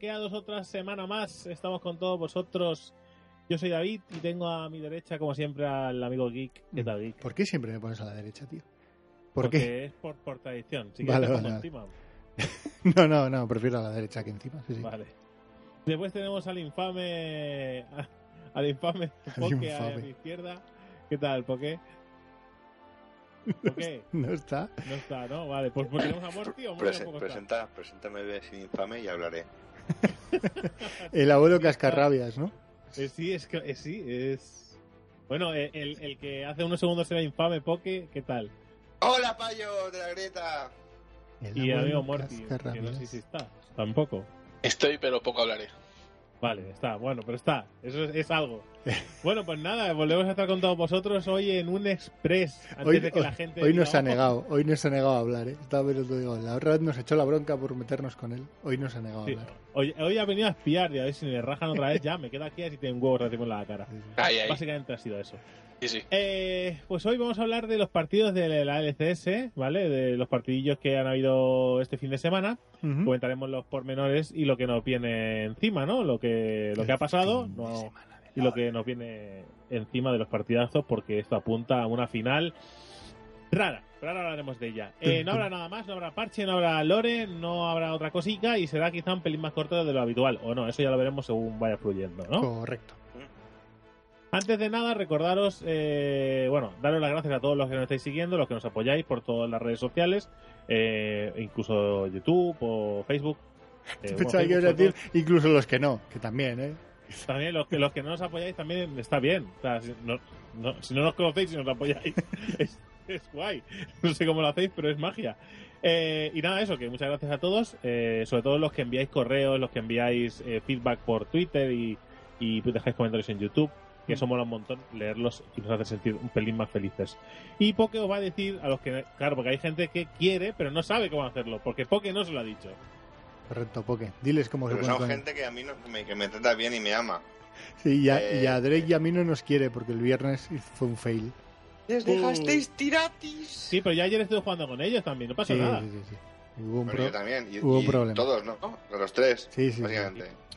Bienvenidos a Ganqueados otra semana más. Estamos con todos vosotros. Yo soy David y tengo a mi derecha, como siempre, al amigo Geek. ¿Qué tal, Geek? ¿Por qué siempre me pones a la derecha, tío? ¿Por Porque qué? es por, por tradición. Si Vale, vale, encima. No, no, no, prefiero a la derecha que encima. Sí, sí. Vale. Después tenemos al infame. Al infame Al Poke a mi izquierda. ¿Qué tal, Poke? Poke, No está. no está, ¿no? Vale, pues, pues tenemos a Morty o Morty Prese- presenta, preséntame de sin infame y hablaré. El abuelo cascarrabias, ¿no? Eh, sí, es que eh, sí, es. Bueno, eh, el, el que hace unos segundos era infame, Poke, ¿qué tal? ¡Hola, payo de la grieta! El Y el abuelo amigo Morty, que no sé si está. Tampoco. Estoy, pero poco hablaré. Vale, está, bueno, pero está. Eso es, es algo. Bueno, pues nada, volvemos a estar con todos vosotros hoy en un express. Antes Hoy, de que la gente. hoy diga, nos ha negado, hoy nos ha negado a hablar, ¿eh? Estaba viendo, digo, la otra vez nos echó la bronca por meternos con él. Hoy nos ha negado Sí, a hablar. hoy, hoy ha venido a espiar y a ver si me rajan otra vez. Ya, me queda aquí así tienen huevos recién en la cara. Sí, sí. Básicamente ha sido eso. Sí, sí. Eh, pues hoy vamos a hablar de los partidos de la LCS, ¿vale? De los partidillos que han habido este fin de semana. Ujú. Comentaremos los pormenores y lo que nos viene encima, ¿no? Lo que, lo que ha pasado no- y lo que nos viene encima de los partidazos, porque esto apunta a una final rara. Pero ahora hablaremos de ella. Eh, no habrá nada más, no habrá parche, no habrá lore, no habrá otra cosica y será quizá un pelín más corto de lo habitual. O no, eso ya lo veremos según vaya fluyendo, ¿no? Correcto. Antes de nada, recordaros, eh, bueno, daros las gracias a todos los que nos estáis siguiendo, los que nos apoyáis por todas las redes sociales, eh, incluso YouTube o Facebook. Eh, Pensaba que decir incluso los que no, que también, ¿eh? También los que, los que no nos apoyáis también está bien. O sea, si no, no- si no nos conocéis y nos apoyáis, es, es guay. No sé cómo lo hacéis, pero es magia. Eh, y nada, eso, que muchas gracias a todos, eh, sobre todo los que enviáis correos, los que enviáis eh, feedback por Twitter y, y dejáis comentarios en YouTube, que eso mola un montón leerlos y nos hace sentir un pelín más felices. Y Poke os va a decir a los que, claro, porque hay gente que quiere, pero no sabe cómo hacerlo, porque Poke no se lo ha dicho. Correcto, Poke. Diles cómo se Pero pueden son poner. gente que a mí no, me, que me trata bien y me ama. Sí, y a, Eh, y a Drake y a mí no nos quiere porque el viernes fue un fail. ¡Les dejasteis tiratis! Sí, pero ya ayer estuve jugando con ellos también, no pasa Sí, nada. sí, sí, sí. Hubo un pro- yo también. Y, hubo y problema. Todos, ¿no? De los tres, Sí, sí, sí.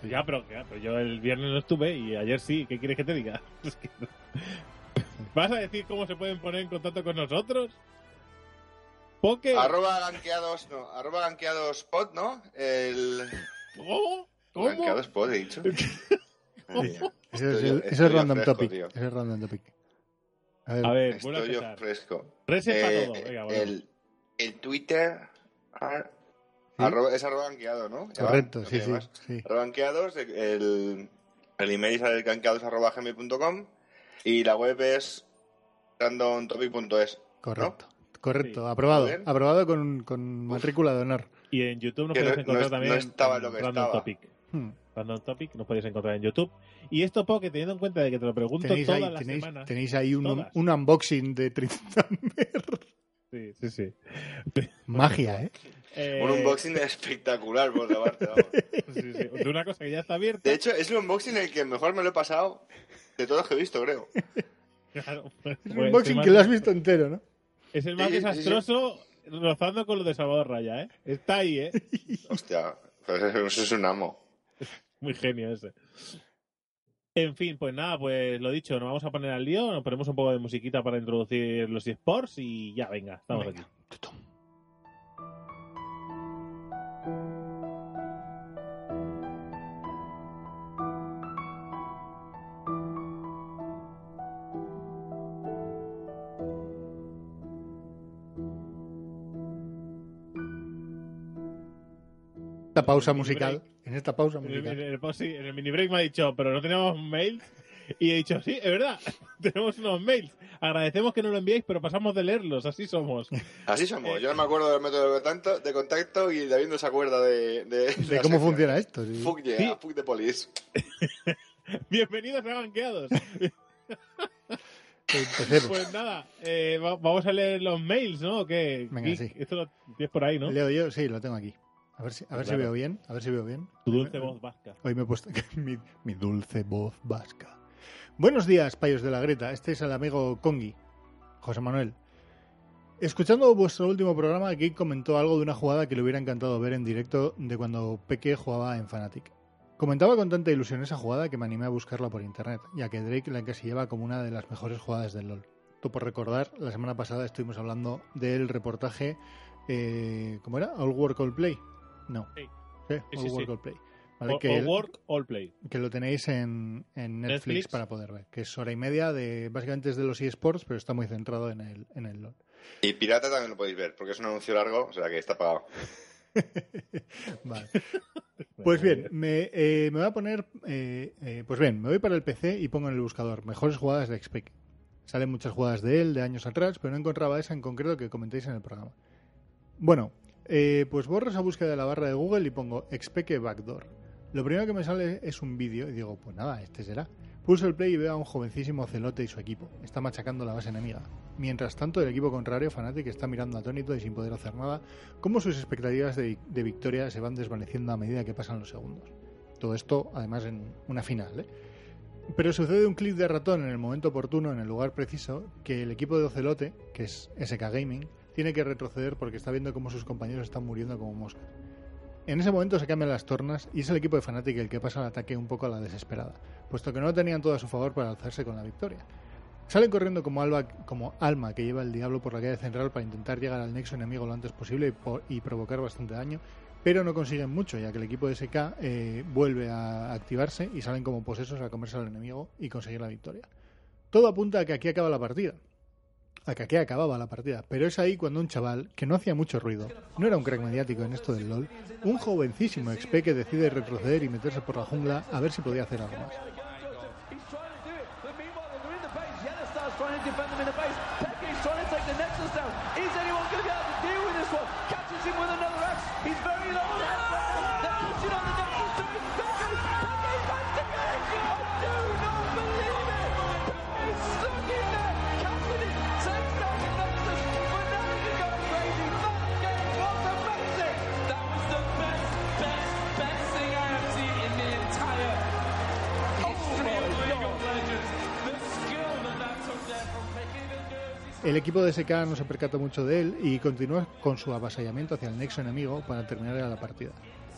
Ya, pero, ya, pero yo el viernes no estuve y ayer sí. ¿Qué quieres que te diga? Es que no. ¿Vas a decir cómo se pueden poner en contacto con nosotros? Poke. Arroba ganqueados, no, arroba ganqueados pod, ¿no? El... ¿Cómo? ¿Cómo? Ganqueados pod, he dicho. Madre mía. Eso es, Estoy el- yo- eso estoy es yo random fresco, topic. tío. Eso es random topic. A ver, A ver, a Estoy yo fresco. Eh, todo. Venga, bueno. el, el Twitter ¿Sí? arroba- es arroba ganqueado, ¿no? Va, correcto, no sí, sí. Arroba ganqueados, el, el email es ganqueados.gmail.com y la web es randomtopic.es. Correcto. Correcto, Sí. aprobado. Aprobado con, con matrícula de honor. Y en YouTube nos que podéis no- encontrar no- también no estaba en lo que Random estaba. Topic. Hmm. Random Topic nos podéis encontrar en YouTube. Y esto, Poke, teniendo en cuenta de que te lo pregunto Tenéis todas ahí, las tenéis, semanas. tenéis ahí un, un unboxing de Trinzamer. Sí, sí, sí. Magia, ¿eh? Eh, Un unboxing espectacular por la parte, vamos. sí, sí, De una cosa que ya está abierta. De hecho, es el unboxing el que mejor me lo he pasado de todos los que he visto, creo. Claro, pues, Es un pues, unboxing que lo has visto entero, ¿no? Es el más Sí, sí, sí. desastroso rozando con lo de Salvador Raya, ¿eh? Está ahí, ¿eh? Hostia, pues eso es un amo. Muy genio ese. En fin, pues nada, pues lo dicho, nos vamos a poner al lío, nos ponemos un poco de musiquita para introducir los eSports y ya, venga, estamos Venga. aquí. Esta pausa musical, en esta pausa break, en, el, musical. en el- sí, en el mini break me ha dicho, pero no teníamos mails. Y he dicho, sí, es verdad, tenemos unos mails. Agradecemos que no lo enviéis, pero pasamos de leerlos, así somos. Así somos. Yo no me acuerdo del método de contacto, de contacto y David no se acuerda de, de, De la cómo sección. funciona esto. sí. Fuck yeah, Sí. fuck the police. Bienvenidos a Banqueados. Pues nada, eh, va- vamos a leer los mails, ¿no? ¿O qué? Venga, Geek, sí. Esto lo tienes por ahí, ¿no? Leo yo, sí, lo tengo aquí. A ver si, a ver si veo bien. A ver si veo bien. Tu dulce voz vasca. Hoy me he puesto mi, mi dulce voz vasca. Buenos días, payos de la Greta. Este es el amigo Congi, José Manuel. Escuchando vuestro último programa, aquí comentó algo de una jugada que le hubiera encantado ver en directo de cuando Peque jugaba en Fnatic. Comentaba con tanta ilusión esa jugada que me animé a buscarla por internet, ya que Drake la encasillaba como una de las mejores jugadas del LoL. Tú por recordar, la semana pasada estuvimos hablando del reportaje, eh, ¿cómo era? All Work All Play. No. Sí. Sí, Sí, All sí, Work sí. All Play. ¿Vale? O, que o el- work, all play. que lo tenéis en, en Netflix, Netflix. para poder ver, que es hora y media de básicamente es de los eSports, pero está muy centrado en el, en el LoL. Y Pirata también lo podéis ver, porque es un anuncio largo, o sea que está pagado. Vale. Pues bien, me, eh, me voy a poner, eh, eh, pues bien, me voy para el PC y pongo en el buscador mejores jugadas de XPEC. Salen muchas jugadas de él de años atrás, pero no encontraba esa en concreto que comentéis en el programa. Bueno, eh, pues borro esa búsqueda de la barra de Google y pongo XPEC Backdoor. Lo primero que me sale es un vídeo y digo, pues nada, este será. Pulso el play y veo a un jovencísimo celote y su equipo. Está machacando la base enemiga. Mientras tanto, el equipo contrario, Fnatic, está mirando atónito y sin poder hacer nada, cómo sus expectativas de, de victoria se van desvaneciendo a medida que pasan los segundos. Todo esto, además, en una final. ¿eh? Pero sucede un clic de ratón en el momento oportuno, en el lugar preciso, que el equipo de Ocelote, que es SK Gaming, tiene que retroceder porque está viendo cómo sus compañeros están muriendo como moscas. En ese momento se cambian las tornas y es el equipo de Fnatic el que pasa al ataque un poco a la desesperada, puesto que no tenían todo a su favor para alzarse con la victoria. Salen corriendo como, alba, como alma que lleva el diablo por la calle central para intentar llegar al nexo enemigo lo antes posible y, provocar bastante daño, pero no consiguen mucho, ya que el equipo de SK eh, vuelve a activarse y salen como posesos a comerse al enemigo y conseguir la victoria. Todo apunta a que aquí acaba la partida. A que acababa la partida, pero es ahí cuando un chaval, que no hacía mucho ruido, no era un crack mediático en esto del LOL, un jovencísimo XP que decide retroceder y meterse por la jungla a ver si podía hacer algo más. El equipo de SK no se percata mucho de él y continúa con su avasallamiento hacia el nexo enemigo para terminar la partida.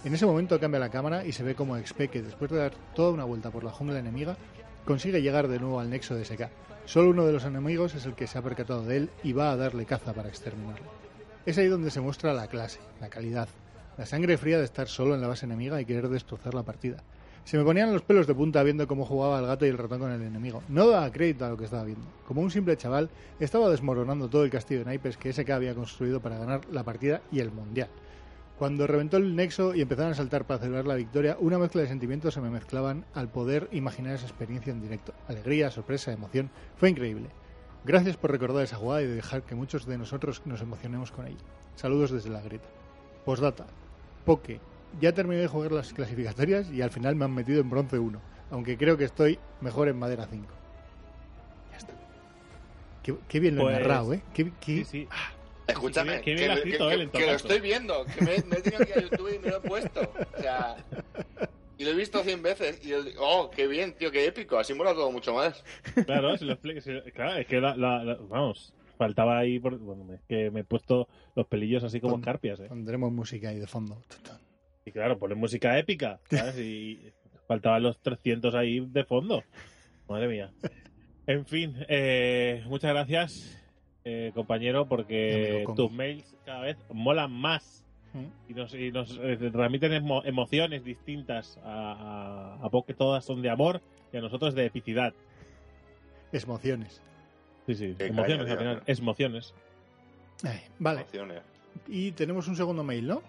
En ese momento cambia la cámara y se ve como XP, que después de dar toda una vuelta por la jungla enemiga, consigue llegar de nuevo al nexo de SK. Solo uno de los enemigos es el que se ha percatado de él y va a darle caza para exterminarlo. Es ahí donde se muestra la clase, la calidad, la sangre fría de estar solo en la base enemiga y querer destrozar la partida. Se me ponían los pelos de punta viendo cómo jugaba el gato y el ratón con el enemigo. No daba crédito a lo que estaba viendo. Como un simple chaval, estaba desmoronando todo el castillo de naipes que SK había construido para ganar la partida y el mundial. Cuando reventó el nexo y empezaron a saltar para celebrar la victoria, una mezcla de sentimientos se me mezclaban al poder imaginar esa experiencia en directo. Alegría, sorpresa, emoción. Fue increíble. Gracias por recordar esa jugada y de dejar que muchos de nosotros nos emocionemos con ella. Saludos desde la grieta. Postdata. Poke. Ya terminé de jugar las clasificatorias y al final me han metido en bronce 1. Aunque creo que estoy mejor en madera 5. Ya está. Qué, qué bien lo he Pues- narrado, ¿eh? Qué, qué- Sí, sí. Escúchame, qué bien que, que- escrito que- que lo estoy viendo, que me, me he tenido que ir a YouTube y me lo he puesto. O sea, y lo he visto 100 veces y oh, qué bien, tío, qué épico, así mola todo mucho más. Claro, si lo explico- si- claro, es que la, la- la- vamos, faltaba ahí, por, bueno, es que me he puesto los pelillos así como Pon- escarpias, ¿eh? Pondremos música ahí de fondo. Y claro, ponen música épica, ¿sabes? Y faltaban los 300 ahí de fondo. Madre mía. En fin, eh, muchas gracias, eh, compañero, porque Amigo tus mails cada vez molan más ¿Mm? y nos, y nos eh, transmiten emo- emociones distintas a, a, a Poke, todas son de amor y a nosotros de epicidad. Emociones. Sí, sí, Qué emociones al final, emociones. Ay, vale. Emociones. Y tenemos un segundo mail, ¿no?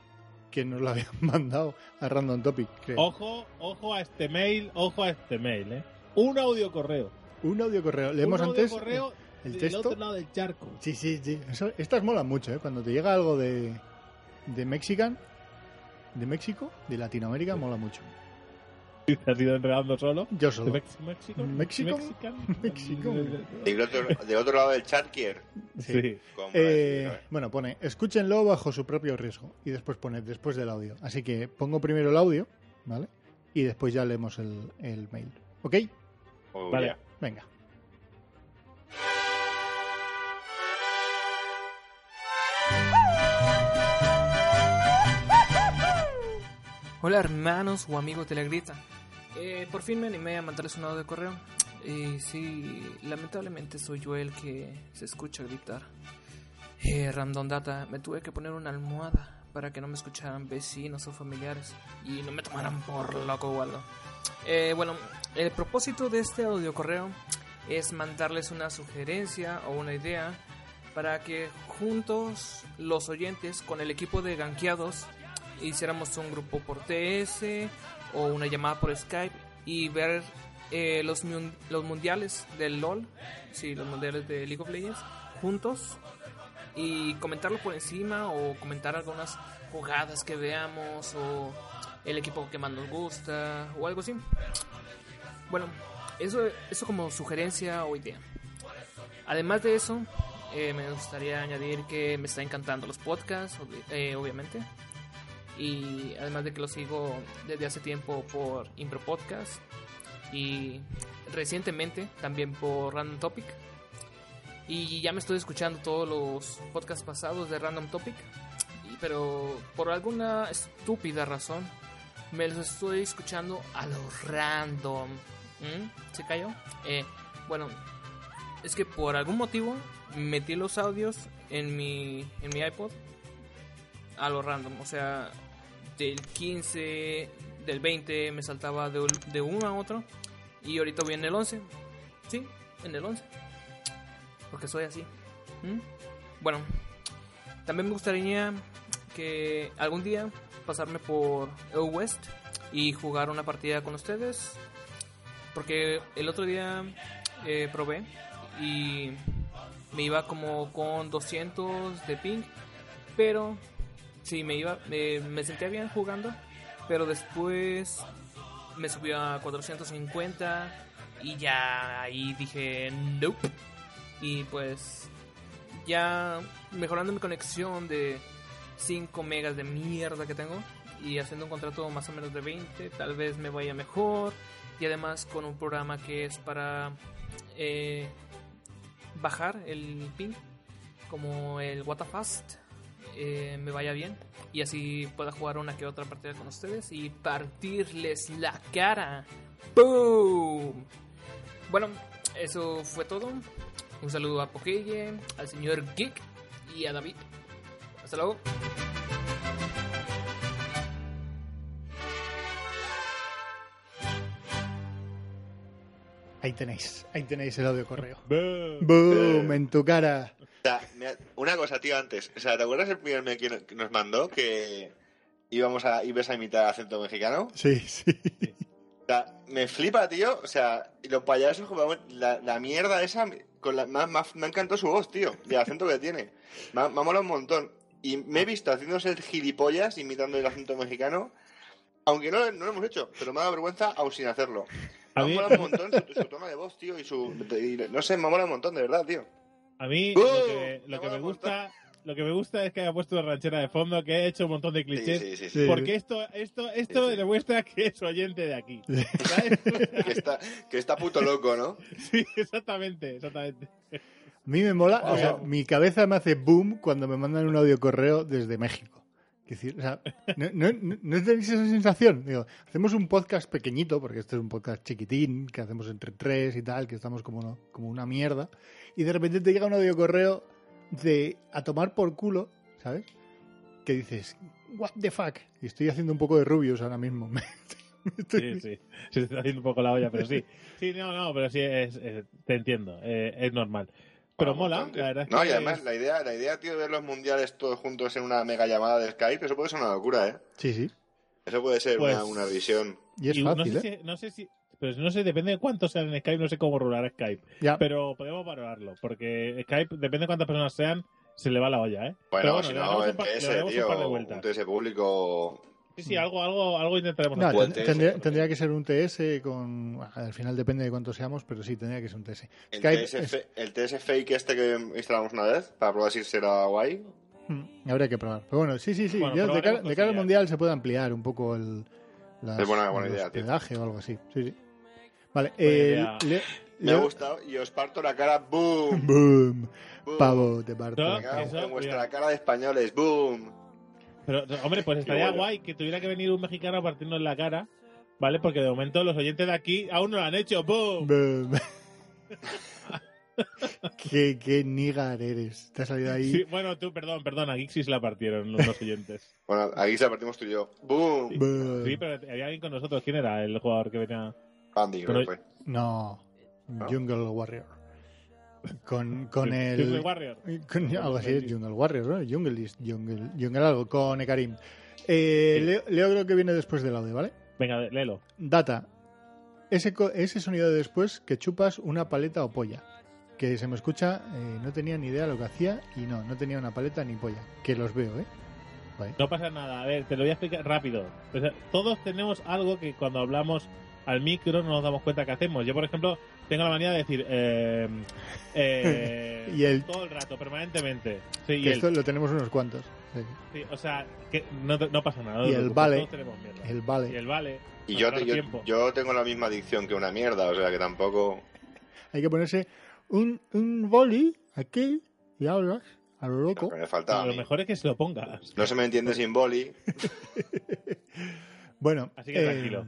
Que nos lo habían mandado a Random Topic. creo. Ojo, ojo a este mail, ojo a este mail, ¿eh? Un audio correo. Un audio correo. Leemos un audio antes correo el del texto. otro lado del charco. Sí, sí, sí. Eso- estas molan mucho, ¿eh? Cuando te llega algo de, de Mexican, de México, de Latinoamérica, mola mucho. Te has ido enredando solo. Yo ¿De solo. México? ¿México? México. Del otro, del otro lado del charquier. Sí. Eh, bueno, pone, escúchenlo bajo su propio riesgo. Y después pone, después del audio. Así que pongo primero el audio, ¿vale? Y después ya leemos el, el mail. ¿Ok? Oh, Vale. Venga. Hola hermanos o amigos de la grita. Eh, por fin me animé a mandarles un audio de correo. Y sí, lamentablemente soy yo el que se escucha gritar. Eh, Random Data, me tuve que poner una almohada para que no me escucharan vecinos o familiares y no me tomaran por loco o algo. Eh, bueno, el propósito de este audio correo es mandarles una sugerencia o una idea para que juntos los oyentes con el equipo de ganqueados hiciéramos un grupo por TS o una llamada por Skype y ver eh, los, los mundiales del LOL, sí, los mundiales de League of Legends, juntos y comentarlo por encima o comentar algunas jugadas que veamos o el equipo que más nos gusta o algo así. Bueno, eso, eso como sugerencia o idea. Además de eso, eh, me gustaría añadir que me está encantando los podcasts, obvi- eh, obviamente. Y además de que lo sigo desde hace tiempo por Impro Podcast y recientemente también por Random Topic. Y ya me estoy escuchando todos los podcasts pasados de Random Topic. Pero por alguna estúpida razón me los estoy escuchando a lo random. ¿Mm? ¿Se cayó? Eh, bueno, es que por algún motivo metí los audios en mi, en mi iPod a lo random. O sea, del 15, del 20 me saltaba de, de uno a otro. Y ahorita voy en el 11. Sí, en el 11. Porque soy así. ¿Mm? Bueno, también me gustaría que algún día pasarme por EU West y jugar una partida con ustedes. Porque el otro día eh, probé y me iba como con 200 de ping. Pero sí, me iba, me, sentía bien jugando. Pero después me subió a 450 y ya ahí dije nope. Y pues ya mejorando mi conexión de 5 megas de mierda que tengo y haciendo un contrato más o menos de 20, tal vez me vaya mejor. Y además con un programa que es para eh, bajar el ping, como el WataFast, eh, me vaya bien. Y así pueda jugar una que otra partida con ustedes y partirles la cara. ¡Boom! Bueno, eso fue todo. Un saludo a Pokeye, al señor Geek y a David. Hasta luego. Ahí tenéis, ahí tenéis el audio correo. Buh. ¡Boom! En tu cara. O sea, mira, una cosa, tío, antes. O sea, ¿te acuerdas el primer mail que no- que nos mandó? Que íbamos a, ibas a imitar acento mexicano. Sí, sí. O sea, me flipa, tío. O sea, los payasos, como la, la mierda esa, con la, me, me encantó su voz, tío. Y el acento que tiene. Me, ha- me ha molado un montón. Y me he visto haciéndose el gilipollas imitando el acento mexicano. Aunque no, no lo hemos hecho, pero me ha dado vergüenza aún sin hacerlo. Me A ha mí- molado un montón su, su tono de voz, tío, y su... y no sé, me ha molado un montón, de verdad, tío. A mí lo que, lo Me que me mola gusta, lo que me gusta es que haya puesto una ranchera de fondo, que haya hecho un montón de clichés. sí, sí. sí. Sí. Porque esto, esto, esto Sí, sí. demuestra que es oyente de aquí. ¿Sabes? Que, está, que está puto loco, ¿no? sí, exactamente, exactamente. A mí me mola, o sea, mi cabeza me hace boom cuando me mandan un audio correo desde México. ¿No, no, no- tenéis esa sensación? Hacemos un podcast pequeñito, porque este es un podcast chiquitín, que hacemos entre tres y tal, que estamos como, uno- como una mierda, y de repente te llega un audio correo de a tomar por culo, ¿sabes? Que dices, what the fuck? Y estoy haciendo un poco de rubios ahora mismo. Sí, sí. Se está haciendo un poco la olla, pero sí. Sí, no, no, pero sí, es- te entiendo. eh, es normal. Pero Mola. La verdad es no, y además la idea, la idea, tío, de ver los mundiales todos juntos en una mega llamada de Skype, eso puede ser una locura, ¿eh? Sí, sí. Eso puede ser Pues- una, una visión. Y es y fácil, no sé ¿eh? si, no sé si, pero no sé, depende de cuántos sean en Skype, no sé cómo rular Skype. Ya. Pero podemos valorarlo, porque Skype, depende de cuántas personas sean, se le va la olla, ¿eh? Bueno, Pero si no, un par- daremos un tío, par de un vueltas. TS público. Sí, sí, algo, algo, algo intentaremos No, hacer. TS, tendría, que ser un TS con... Al final depende de cuántos seamos, pero sí, tendría que ser un TS. El Skype TS, es- fe- el TS fake este que instalamos una vez, para probar si será guay. Mm, habría que probar. Pero bueno, sí, sí, sí. Bueno, ya de, cara, probaremos de cara al mundial se puede ampliar un poco el... las- Es buena- buena el idea, tío. hospedaje o algo así. Sí, sí. Vale, eh, le- Me ha gustado y os parto la cara, boom. Boom. boom. Pavo, te parto. No, la cara. en vuestra cara de españoles, boom. Pero, hombre, pues estaría bueno. guay que tuviera que venir un mexicano a partirnos la cara, ¿vale? Porque de momento los oyentes de aquí aún no lo han hecho. ¡Boom! Boom. qué, qué nigar eres. Te ha salido ahí. Sí, bueno, tú, perdón, perdón, a Gixis la partieron unos oyentes. Bueno, aquí se la partimos tú y yo. Boom. Boom. Sí, pero había alguien con nosotros. ¿Quién era el jugador que venía? Andy, creo Pero- que fue. No. Jungle Warrior. Con, con el. Jungle Warrior. Con, algo así Jungle Warrior, ¿no? Jungle is Jungle, Jungle algo, con Ekarim. Eh, Sí. Leo, Leo creo que viene después del audio, ¿vale? Venga, léelo. Data. Ese, ese sonido de después que chupas una paleta o polla. Que se me escucha, eh, no tenía ni idea lo que hacía y no, no tenía una paleta ni polla. Que los veo, ¿eh? Vale. No pasa nada. A ver, te lo voy a explicar rápido. Todos tenemos algo que cuando hablamos al micro no nos damos cuenta que hacemos. Yo, por ejemplo, tengo la manía de decir eh, eh, Y el- todo el rato, permanentemente. Sí, y esto lo tenemos unos cuantos. Sí. sí, o sea, que no, pasa nada. Y el vale. El Y vale. el vale. Y yo, tengo la misma adicción que una mierda, o sea que tampoco. Hay que ponerse un, un boli aquí y hablas a lo loco. Me a lo mejor es que se lo pongas. No se me entiende sin boli. Bueno, Así que eh, tranquilo.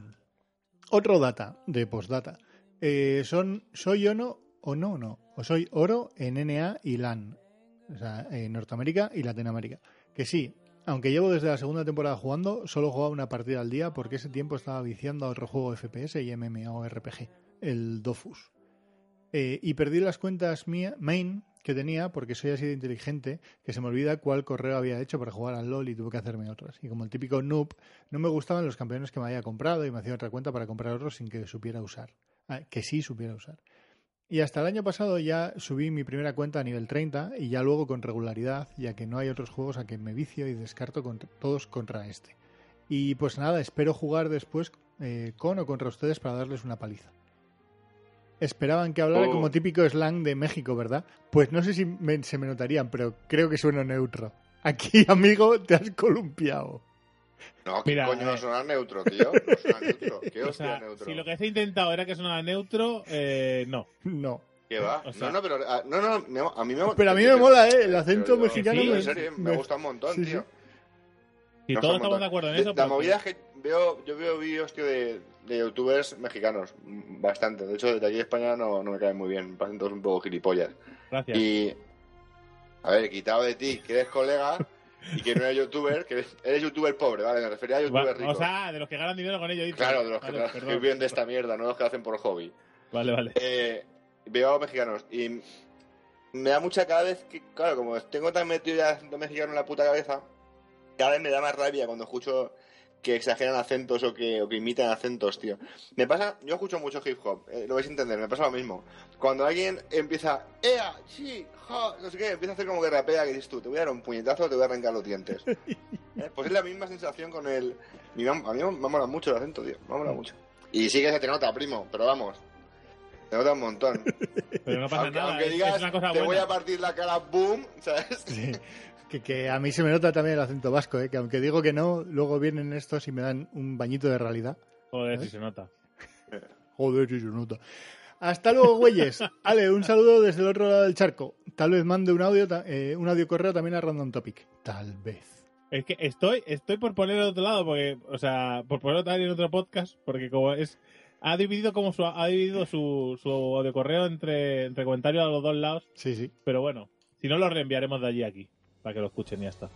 Otro data de postdata. Eh, son soy ono o no no. O soy oro en NA y LAN. O sea, en Norteamérica y Latinoamérica. Que sí, aunque llevo desde la segunda temporada jugando, solo jugaba una partida al día porque ese tiempo estaba viciando a otro juego FPS y MMORPG, el Dofus. Eh, y perdí las cuentas mía, main que tenía porque soy así de inteligente que se me olvida cuál correo había hecho para jugar al LOL y tuve que hacerme otras. Y como el típico noob, no me gustaban los campeones que me había comprado y me hacía otra cuenta para comprar otros sin que supiera usar. Ah, que sí supiera usar. Y hasta el año pasado ya subí mi primera cuenta a nivel 30 y ya luego con regularidad, ya que no hay otros juegos a que me vicio y descarto contra- todos contra este. Y pues nada, espero jugar después eh, con o contra ustedes para darles una paliza. Esperaban que hablara Oh. como típico slang de México, ¿verdad? Pues no sé si me- se me notarían, pero creo que sueno neutro. Aquí, amigo, te has columpiado. No, ¿qué Mira, coño no eh. suena neutro, tío? No suena neutro. ¿Qué O hostia sea, neutro? si lo que has intentado era que sonara neutro, eh, no. No. ¿Qué va? O sea- no, no, pero ah, no, no, me- a mí me Pero a mí me mola, ¿eh? El acento mexicano Sí, me, en serio, me, me- gusta un montón, sí, tío. No todos estamos de acuerdo en eso, La movida es que veo, yo veo vídeos, tío, de, de youtubers mexicanos, mm, bastante. De hecho, desde aquí de España no, no me caen muy bien, me parecen todos un poco gilipollas. Gracias. Y, a ver, quitado de ti, que eres colega y que no eres youtuber, que eres, eres youtuber pobre, ¿vale? Me refería a Va- youtuber rico. o sea, de los que ganan dinero con ello. claro, de los que, Vale, que viven de esta mierda, no los que lo hacen por hobby. Vale, vale. Eh, veo a mexicanos y me da mucha cada vez que, claro, como tengo tan metido ya acento mexicano en la puta cabeza, cada vez me da más rabia cuando escucho que exageran acentos o que, o que imitan acentos, tío. Me pasa, yo escucho mucho hip hop, eh, lo vais a entender, me pasa lo mismo. Cuando alguien empieza, ea, sí, ja, no sé qué, empieza a hacer como que rapea, que dices tú, te voy a dar un puñetazo, te voy a arrancar los dientes. Eh, Pues es la misma sensación con el... mi mam- A mí me mola mucho el acento, tío, me mola mucho. Y sí que se te nota, primo, pero vamos, te nota un montón. Pero no pasa aunque, nada. aunque digas, es una cosa te voy a partir la cara, boom, ¿sabes? Sí. Que, que a mí se me nota también el acento vasco, ¿eh? que aunque digo que no, luego vienen estos y me dan un bañito de realidad. Joder, si se nota. Joder, sí se nota. Hasta luego, güeyes. Ale, un saludo desde el otro lado del charco. Tal vez mande un audio, eh, un audio correo también a Random Topic. Tal vez. Es que estoy, estoy por poner el otro lado, porque, o sea, por ponerlo también en otro podcast, porque como es, ha dividido como su, ha dividido su, su audio correo entre, entre comentarios a los dos lados, Sí, sí. pero bueno, si no lo reenviaremos de allí a aquí, para que lo escuchen y ya está.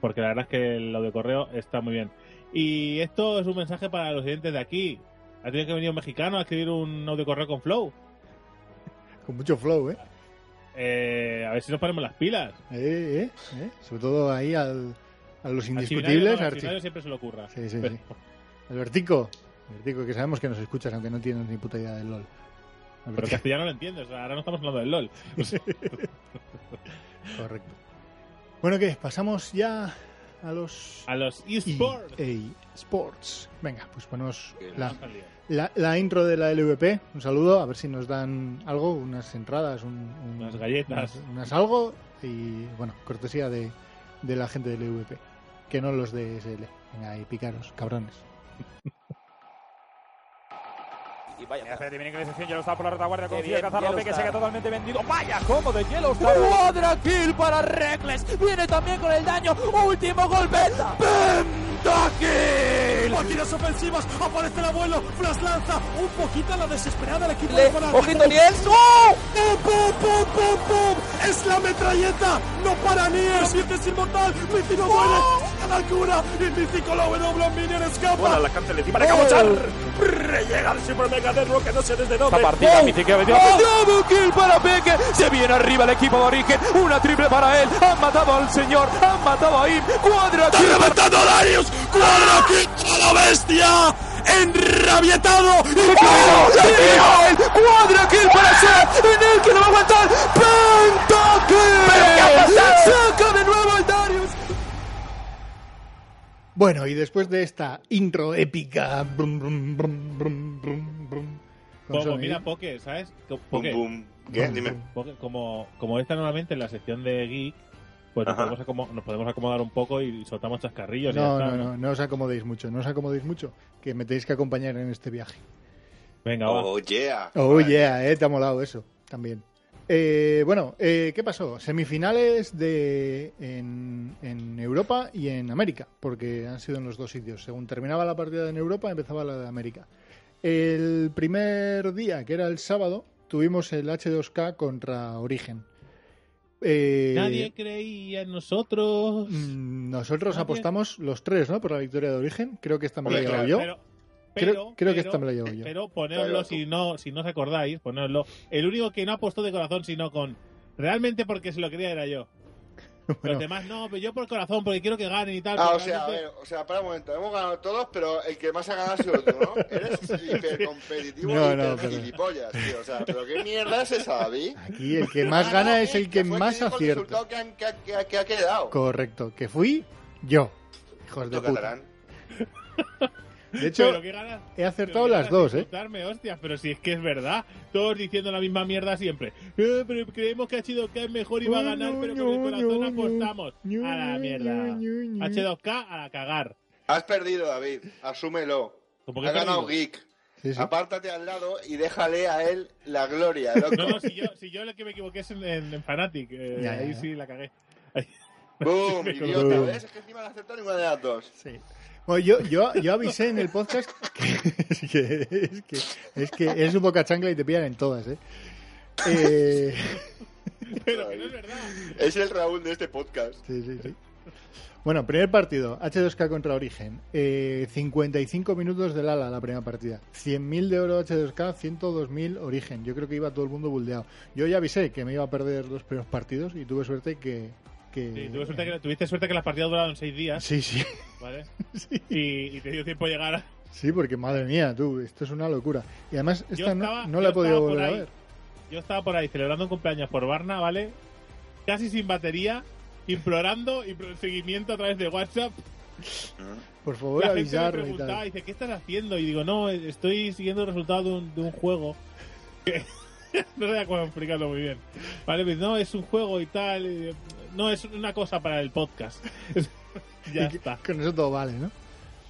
Porque la verdad es que el audio correo está muy bien. Y esto es un mensaje para los oyentes de aquí. Ha tenido que venir un mexicano a escribir un audio correo con Flow. Con mucho flow, ¿eh? eh, a ver si nos ponemos las pilas. Eh, eh, eh. Sobre todo ahí al, a los indiscutibles. No, siempre se le ocurra. Sí, sí, Pero- sí. Albertico. Albertico, que sabemos que nos escuchas, aunque no tienes ni puta idea del LOL. Pero Albertico. castellano lo entiendes, ahora no estamos hablando del LOL. Correcto. Bueno, ¿qué? Pasamos ya a los A los eSports. EA Sports. Venga, pues ponemos la, la, la intro de la LVP. Un saludo, a ver si nos dan algo, unas entradas, un, un- Unas galletas. unas, unas algo. Y bueno, cortesía de, de la gente del LVP. Que no los de SL. Venga, y picaros, cabrones. Y vaya, Hace de minimización, Yellowstar por la retaguardia, consigue bien, cazar Lope, que se queda totalmente vendido. Vaya, cómo de Yellowstar. Cuadra kill para Reckless. Viene también con el daño. Último golpe. Pentakill. Máquinas ofensivas, aparece el abuelo, Flash lanza un poquito a la desesperada el equipo Le- de Fanático. Ojito Niels. ¡Oh! ¡Pum, pum, pum, pum, pum! ¡Es la metralleta! ¡No para Niers! ¡La es inmortal! ¡Mici no muere! ¡A la cura! ¡Y la W Minion escapa! Bueno, la cárcel encima de Cabochar. Llega el Super Mega Network, que no sé desde dónde. Esta partida, ¡Oh! Que ha metido- Double kill para Peque. Se viene arriba el equipo de origen. Una triple para él. Han matado al señor. Han matado a Im. Cuadra ¡Está kill. reventando Darius! ¡Cuadra kill para la bestia! ¡Enrabietado! ¡Y ¡Oh! ¡Se viene él! Cuadra kill para Seth. En el que no va a aguantar. Pentakill. Saca de Bueno, y después de esta intro épica. Brum, brum, brum, brum, brum, brum, con Poco, sonido. mira, Poke, ¿sabes? Poke, pum. ¿Qué? Dime. Poke, como, como está normalmente en la sección de Geek, pues nos podemos, acomo- nos podemos acomodar un poco y soltamos chascarrillos. y ya No, está, no, no, no os acomodéis mucho, no os acomodéis mucho, que me tenéis que acompañar en este viaje. Venga, va. Oh, yeah. Oh, Vale. yeah, eh, te ha molado eso también. Eh, bueno, eh, ¿qué pasó? Semifinales de en, en Europa y en América, porque han sido en los dos sitios. Según terminaba la partida en Europa, empezaba la de América. El primer día, que era el sábado, tuvimos el H2K contra Origen. Eh, Nadie creía en nosotros. mm, Nosotros Nadie- apostamos los tres, ¿no? Por la victoria de Origen. Creo que esta me la he yo. Pero, pero- creo que pero- esta me la llevo yo. Pero ponéoslo si no, si no os acordáis, ponéoslo. El único que no apostó de corazón, sino con. Realmente porque se lo quería era yo. Bueno. Los demás no, pero yo por corazón, porque quiero que ganen y tal. Ah, o sea, a ver, o sea, para un momento, hemos ganado todos, pero el que más ha ganado ha sido tú, ¿no? Eres hipercompetitivo No, y no, hiper pero- gilipollas, tío. O sea, ¿pero qué mierda es esa, David? Aquí el que más Ah, gana no, es el que más dijo el acierta. resultado que, han- que ha- que ha- que ha quedado. Correcto, que fui yo. Hijos de puta. catalán. De hecho, Pero qué ganas- he acertado las dos, ¿eh? hostias, pero si es que es verdad. Todos diciendo la misma mierda siempre. Eh, pero creemos que H2K es mejor y va a ganar, pero con el corazón apostamos. A la mierda. H2K a la cagar. Has perdido, David. Asúmelo. ¿Cómo que Ha ganado? Geek. Sí, sí. Apártate al lado y déjale a él la gloria, loco. No, no, si yo, si yo lo que me equivoqué es en, en, en Fanatic. eh, Ya, ahí ya. sí la cagué. Boom, idiota. ¿Ves? Es que encima no aceptado ninguna de las dos. Sí. Bueno, yo, yo, yo avisé en el podcast que es que, es que es que eres un boca chancla y te pillan en todas, ¿eh? Eh, Pero que no es verdad. Es el Raúl de este podcast. sí, sí, sí. Bueno, primer partido, H2K contra Origen. Eh, 55 minutos del ala la primera partida. 100.000 de oro H2K, 102.000 Origen. Yo creo que iba todo el mundo buldeado. Yo ya avisé que me iba a perder los primeros partidos y tuve suerte que... que Sí, tuve suerte que, tuviste suerte que las partidas duraron seis días, Sí, sí. ¿vale? Sí. Y, y te dio tiempo a llegar a... Sí, porque madre mía, tú, esto es una locura. Y además, esta Yo no, estaba- no la yo he podido volver a ahí. ver. Yo estaba por ahí celebrando un cumpleaños por Barna, ¿vale? Casi sin batería, implorando y seguimiento a través de WhatsApp. Por favor, La gente me avisarme y preguntaba, tal. dice, ¿qué estás haciendo? Y digo, no, estoy siguiendo el resultado de un, de un juego. no sé cómo explicarlo muy bien. Vale, pues, no, es un juego y tal. y, no, es una cosa para el podcast. ya está. Con eso todo vale, ¿no?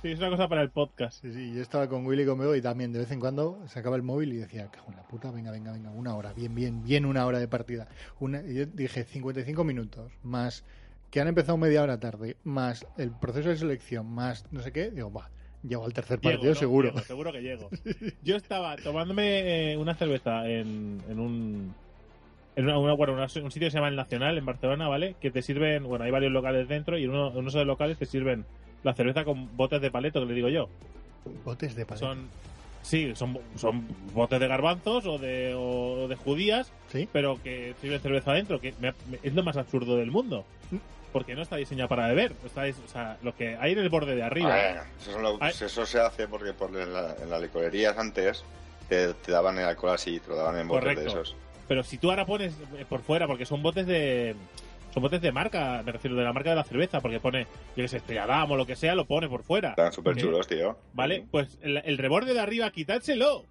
Sí, es una cosa para el podcast. Sí, sí, yo estaba con Willy conmigo y también de vez en cuando sacaba el móvil y decía, cago en la puta, venga, venga, venga, una hora, bien, bien, bien una hora de partida. Una, y yo dije 55 minutos, más que han empezado media hora tarde, más el proceso de selección, más no sé qué, digo, va, llego al tercer Llego, partido ¿no? seguro. Llego, seguro que llego. Yo estaba tomándome eh, una cerveza en, en un. En una, una- bueno, una- un sitio que se llama El Nacional, en Barcelona, ¿vale? Que te sirven. Bueno, hay varios locales dentro y en uno, en uno de los locales te sirven la cerveza con botes de paleto, que le digo yo. Botes de paleta. Son. Sí, son, son botes de garbanzos o de, o de judías, Sí. pero que sirven cerveza adentro, que me- me- es lo más absurdo del mundo. Porque no está diseñado para beber. Está, o sea, lo que hay en el borde de arriba. Bueno, eso, lo- se hace porque por en, la- en las licorerías antes te, te daban el alcohol así, te lo daban en botes de esos. Pero si tú ahora pones eh, por fuera, porque son botes de. Son botes de marca, me refiero de la marca de la cerveza, porque pone, yo que sé, Estrella Damm o lo que sea, lo pone por fuera. Están súper chulos, tío. ¿Vale? Pues el, el reborde de arriba, quitádselo.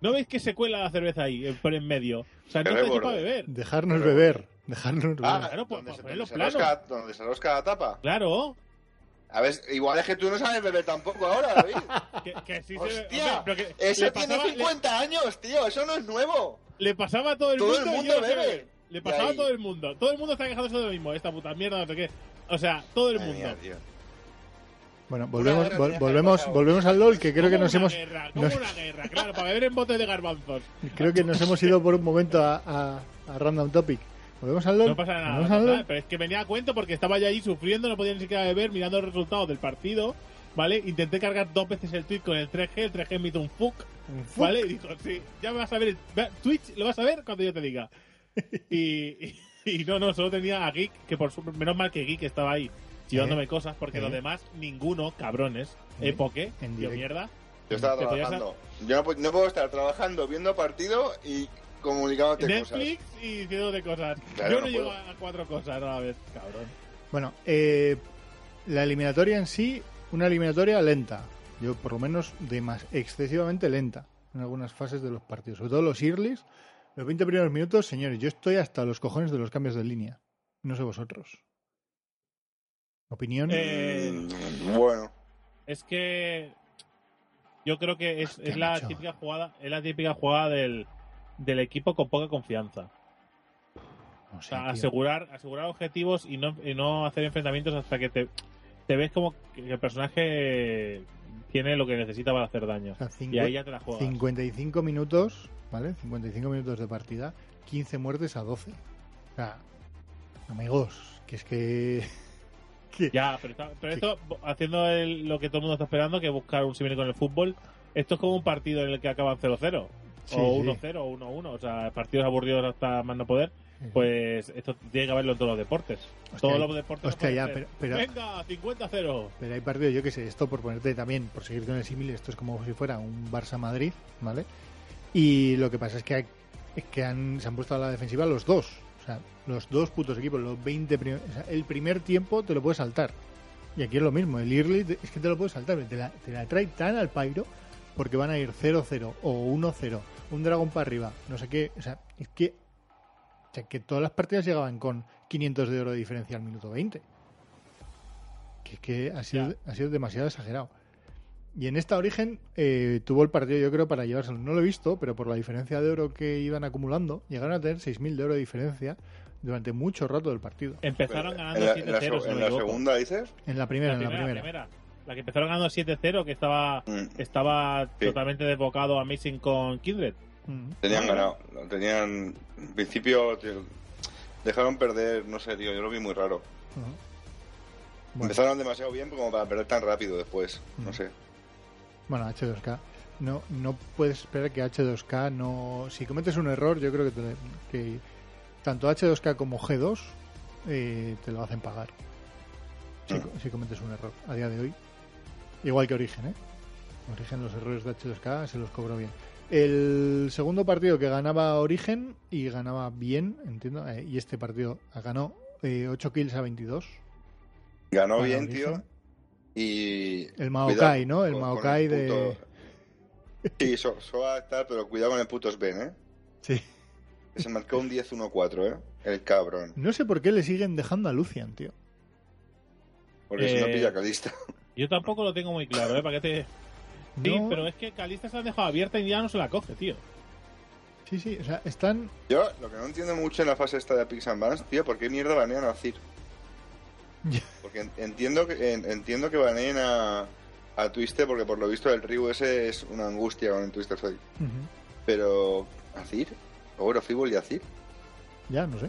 ¿No veis que se cuela la cerveza ahí, por en medio? O sea, no ¿Qué está hecho para beber. Dejarnos beber. Dejarnos. Ah, Claro, pues, donde, pues se, ponerlo donde, se plano. rosca, donde se rosca la tapa. Claro. A ver, igual es que tú no sabes beber tampoco ahora, David. Que, que sí se- que tiene pasaba- le- 50 años, tío. Eso no es nuevo. Le pasaba a todo el Todo mundo. el y mundo yo sé bebe. Le Y pasaba a todo el mundo. Todo el mundo está quejándose de lo mismo. Esta puta mierda, no sé qué. O sea, todo el mundo. mía, tío. Bueno, volvemos, vol- volvemos, volvemos al LOL, que creo Como que nos una hemos, Guerra, como nos- una guerra, claro, para beber en botes de garbanzos. creo que nos hemos ido por un momento a, a- a Random Topic. Volvemos al LOL. No pasa nada, no Volvemos pasa al nada, LOL. pero es que venía a cuento porque estaba ya ahí sufriendo, no podía ni siquiera beber, mirando los resultados del partido, ¿vale? Intenté cargar dos veces el tweet con el 3G, el 3G me hizo un fuck, Un fuck. ¿vale? Y dijo, sí, ya me vas a ver, el- Twitch lo vas a ver cuando yo te diga. Y, y, y no, no, solo tenía a Geek, que por su, menos mal que Geek estaba ahí, llevándome cosas, porque Eh. los demás, ninguno, cabrones, Eh. Epoque, En tío mierda. Yo estaba trabajando. Yo no puedo estar trabajando, viendo partido y comunicándote Netflix y diciendo de cosas. Claro, yo no no, llego a cuatro cosas a la vez, cabrón. Bueno, eh, la eliminatoria en sí, una eliminatoria lenta. Yo, por lo menos, de más excesivamente lenta en algunas fases de los partidos. Sobre todo los earlys, los 20 primeros minutos, señores, yo estoy hasta los cojones de los cambios de línea. No sé vosotros. ¿Opinión? Eh, cosas. Mm, Bueno, Es que yo creo que es, la típica jugada, es la típica jugada del, del equipo con poca confianza. no O sea, asegurar, asegurar objetivos y no, y no hacer enfrentamientos hasta que te, te ves como que el personaje tiene lo que necesita para hacer daño. O sea, Y ahí ya te la juegas. 55 minutos, ¿vale? 55 minutos de partida, 15 muertes a 12. O sea, amigos, que es que... que- Ya, pero, está- pero esto, haciendo el- lo que todo el mundo está esperando, que es buscar un símil con el fútbol, esto es como un partido en el que acaban 0-0. Sí, o sí. 1-0 o 1-1. O sea, partidos aburridos hasta más no poder. Pues esto tiene que haberlo en todos los deportes. Hostia, todos los deportes. no hostia, pueden ya, pero- pero- Venga, 50-0. Pero hay partidos, yo que sé, esto por ponerte también, por seguir con el símil, esto es como si fuera un Barça-Madrid, ¿vale? Y lo que pasa es que, hay- es que han- se han puesto a la defensiva los dos. O sea, los dos putos equipos, los 20 prim- o sea, el primer tiempo te lo puedes saltar. Y aquí es lo mismo, el early es que te lo puedes saltar, te la, te la trae tan al pairo porque van a ir 0-0 o 1-0, un dragón para arriba, no sé qué. O sea, es que, o sea, que todas las partidas llegaban con 500 de oro de diferencia al minuto 20 que, que ha, sido, ha sido demasiado exagerado. Y en esta origen eh, tuvo el partido, yo creo, para llevárselo. No lo he visto, pero por la diferencia de oro que iban acumulando, llegaron a tener 6.000 de oro de diferencia durante mucho rato del partido. Empezaron en ganando la, en la 7-0. seg- si no en la segunda dices. En la primera, La en la primera, primera. La que empezaron ganando 7-0, que estaba, Mm, estaba Sí. totalmente desbocado Amazing con Kindred. Mm. Tenían ganado. lo Tenían. En principio. tío, dejaron perder, no sé, tío, yo lo vi muy raro. Bueno, Empezaron demasiado bien como para perder tan rápido después. No Mm. sé. bueno, H2K. No, no puedes esperar que H2K no... Si cometes un error, yo creo que, te- que tanto H2K como G2 eh, te lo hacen pagar. Si cometes un error a día de hoy. Igual que Origen, ¿eh? Origen, los errores de H2K se los cobró bien. El segundo partido que ganaba Origen y ganaba bien, entiendo, eh, y este partido ganó eh, 8 kills a 22. Ganó bien, Origen. tío. Y. El Maokai, cuidado ¿no? El con- con Maokai el de... puto- Sí, so, Soa tal, pero cuidado con el puto Sven, ¿eh? Sí. Se marcó un 10-1-4, ¿eh? El cabrón. No sé por qué le siguen dejando a Lucian, tío. Porque si no Eh, pilla calista. Yo tampoco lo tengo muy claro, ¿eh? ¿Para qué te.? Sí, No. pero es que Calista se la han dejado abierta y ya no se la coge, tío. Sí, sí, o sea, están... Yo lo que no entiendo mucho en la fase esta de Pix and Bans, tío, ¿por qué mierda banean a Cir? Ya. Porque en- entiendo que en- entiendo que baneen a, a Twister, porque por lo visto el Ryu ese es una angustia con el Twister Soy. Ujú. Pero, ¿a Cir? ¿Ogro Fibol y a Cir? Ya, no sé.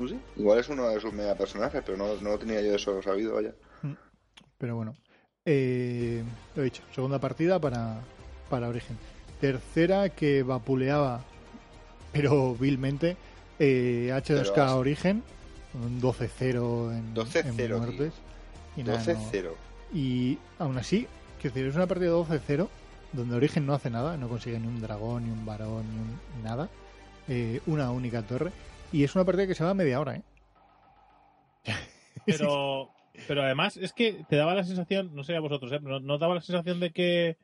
No sé. Igual es uno de sus mega personajes, pero no, no lo tenía yo eso sabido, vaya. Pero bueno. Eh, lo he dicho, segunda partida para, para Origen. Tercera que vapuleaba, pero vilmente, eh, H2K Pero- Origen, un 12-0 en, 12-0, en tío. muertes. Y nada, no- 12-0. y aún así, quiero decir, es una partida 12-0 donde Origen no hace nada, no consigue ni un dragón, ni un varón, ni un- nada. Eh, una única torre. Y es una partida que se va a media hora, ¿eh? Pero, pero además es que te daba la sensación, no sé a vosotros, ¿eh? pero ¿no daba la sensación de que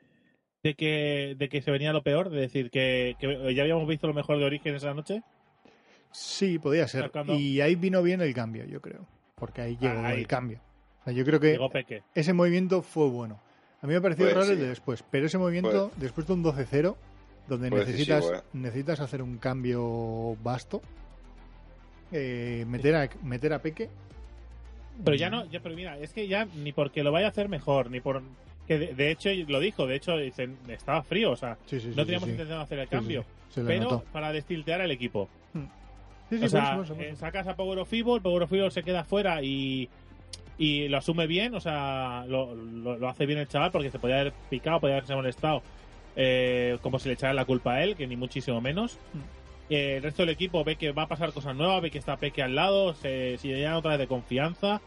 de que de que se venía lo peor, de decir que, que ya habíamos visto lo mejor de Origen esa noche. Sí, podía ser. Sacando- Y ahí vino bien el cambio, yo creo. Porque ahí llegó Ahí. el cambio. O sea, yo creo que Llegó Peque. ese movimiento fue bueno. A mí me pareció Pues raro el sí. de después, pero ese movimiento, después de un 12-0, donde Fue necesitas, necesitas hacer un cambio vasto, eh, meter, a, meter a Peque. Pero ya no, ya, pero mira, es que ya ni porque lo vaya a hacer mejor, ni por que de, de hecho lo dijo, de hecho dice, estaba frío, o sea, Sí, sí, sí, no teníamos intención de hacer el cambio, pero notó. para destiltear al equipo. Sí, sí, o sea, eh, sacas a Power of Evil, Power of Evil se queda fuera y, y lo asume bien, o sea, lo, lo- lo hace bien el chaval porque se podía haber picado, podía haberse molestado, eh, como si le echara la culpa a él, que ni muchísimo menos. Mm. Eh, el resto del equipo ve que va a pasar cosas nuevas, ve que está Peque al lado, se, se llenan otra vez de confianza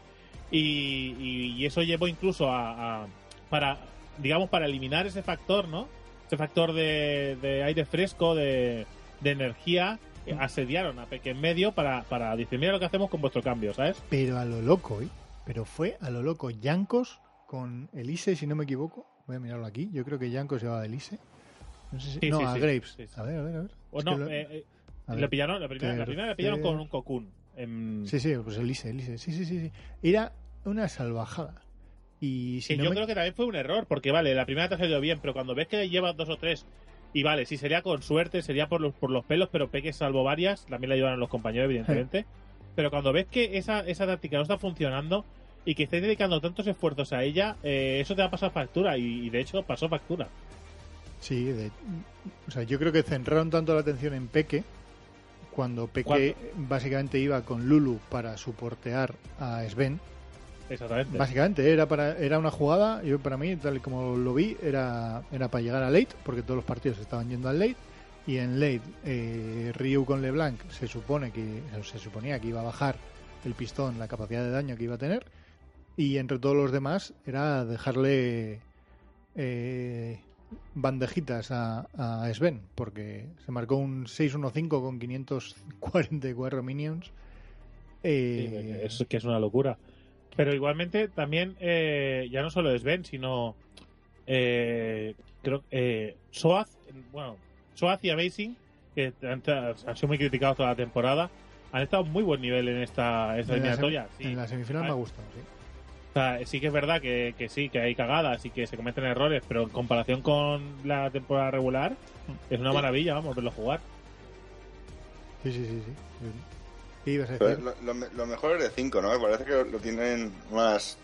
y, y- y eso llevó incluso a, a- para, digamos, para eliminar ese factor, ¿no? Ese factor de, de aire fresco, de, de energía, eh, asediaron a Peque en medio para, para decir, mira lo que hacemos con vuestro cambio, ¿sabes? Pero a lo loco, ¿eh? Pero fue a lo loco. Yankos con Elise, si no me equivoco. Voy a mirarlo aquí. Yo creo que Yankos llevaba a Elise. No sé si... Sí, no, sí, a sí. Graves. Sí, sí. A ver, a ver, a ver. O no, lo- eh, eh, pillaron, la primera, la primera la pillaron con un cocoon. en- Sí, sí, pues Elise, Elise. Sí, sí, sí, sí. Era una salvajada. Y si que no yo me- creo que también fue un error, porque vale, la primera te ha salido bien, pero cuando ves que llevas dos o tres, y vale, si sería con suerte, sería por los, por los pelos, pero Peque salvo varias, también le ayudan los compañeros, evidentemente. pero cuando ves que esa, esa táctica no está funcionando y que estáis dedicando tantos esfuerzos a ella, eh, eso te va a pasar factura, y, y de hecho pasó factura. Sí, de- o sea, yo creo que centraron tanto la atención en Peque cuando Peque básicamente iba con Lulu para soportear a Sven. Exactamente. Básicamente era para era una jugada, yo para mí tal como lo vi era era para llegar a late porque todos los partidos estaban yendo al late y en late eh, Ryu con LeBlanc se supone que se suponía que iba a bajar el pistón la capacidad de daño que iba a tener y entre todos los demás era dejarle eh, bandejitas a, a Sven porque se marcó un 6-1-5 con 544 minions eh, es que es una locura. Pero igualmente también, eh, ya no solo es Ben, sino eh, creo eh, Soaz, bueno, Soaz y Amazing, que han, han sido muy criticados toda la temporada, han estado muy buen nivel en esta, esta en, la, eliminatoria. sí. en la semifinal me ha gustado sí. O sea, sí que es verdad que, que sí, que hay cagadas y que se cometen errores, pero en comparación con la temporada regular, es una maravilla, vamos, verlo jugar. Sí, sí, sí, sí. ¿Qué ibas a Pero decir? lo, lo me- lo mejor es de 5, ¿no? Me parece que lo tienen más.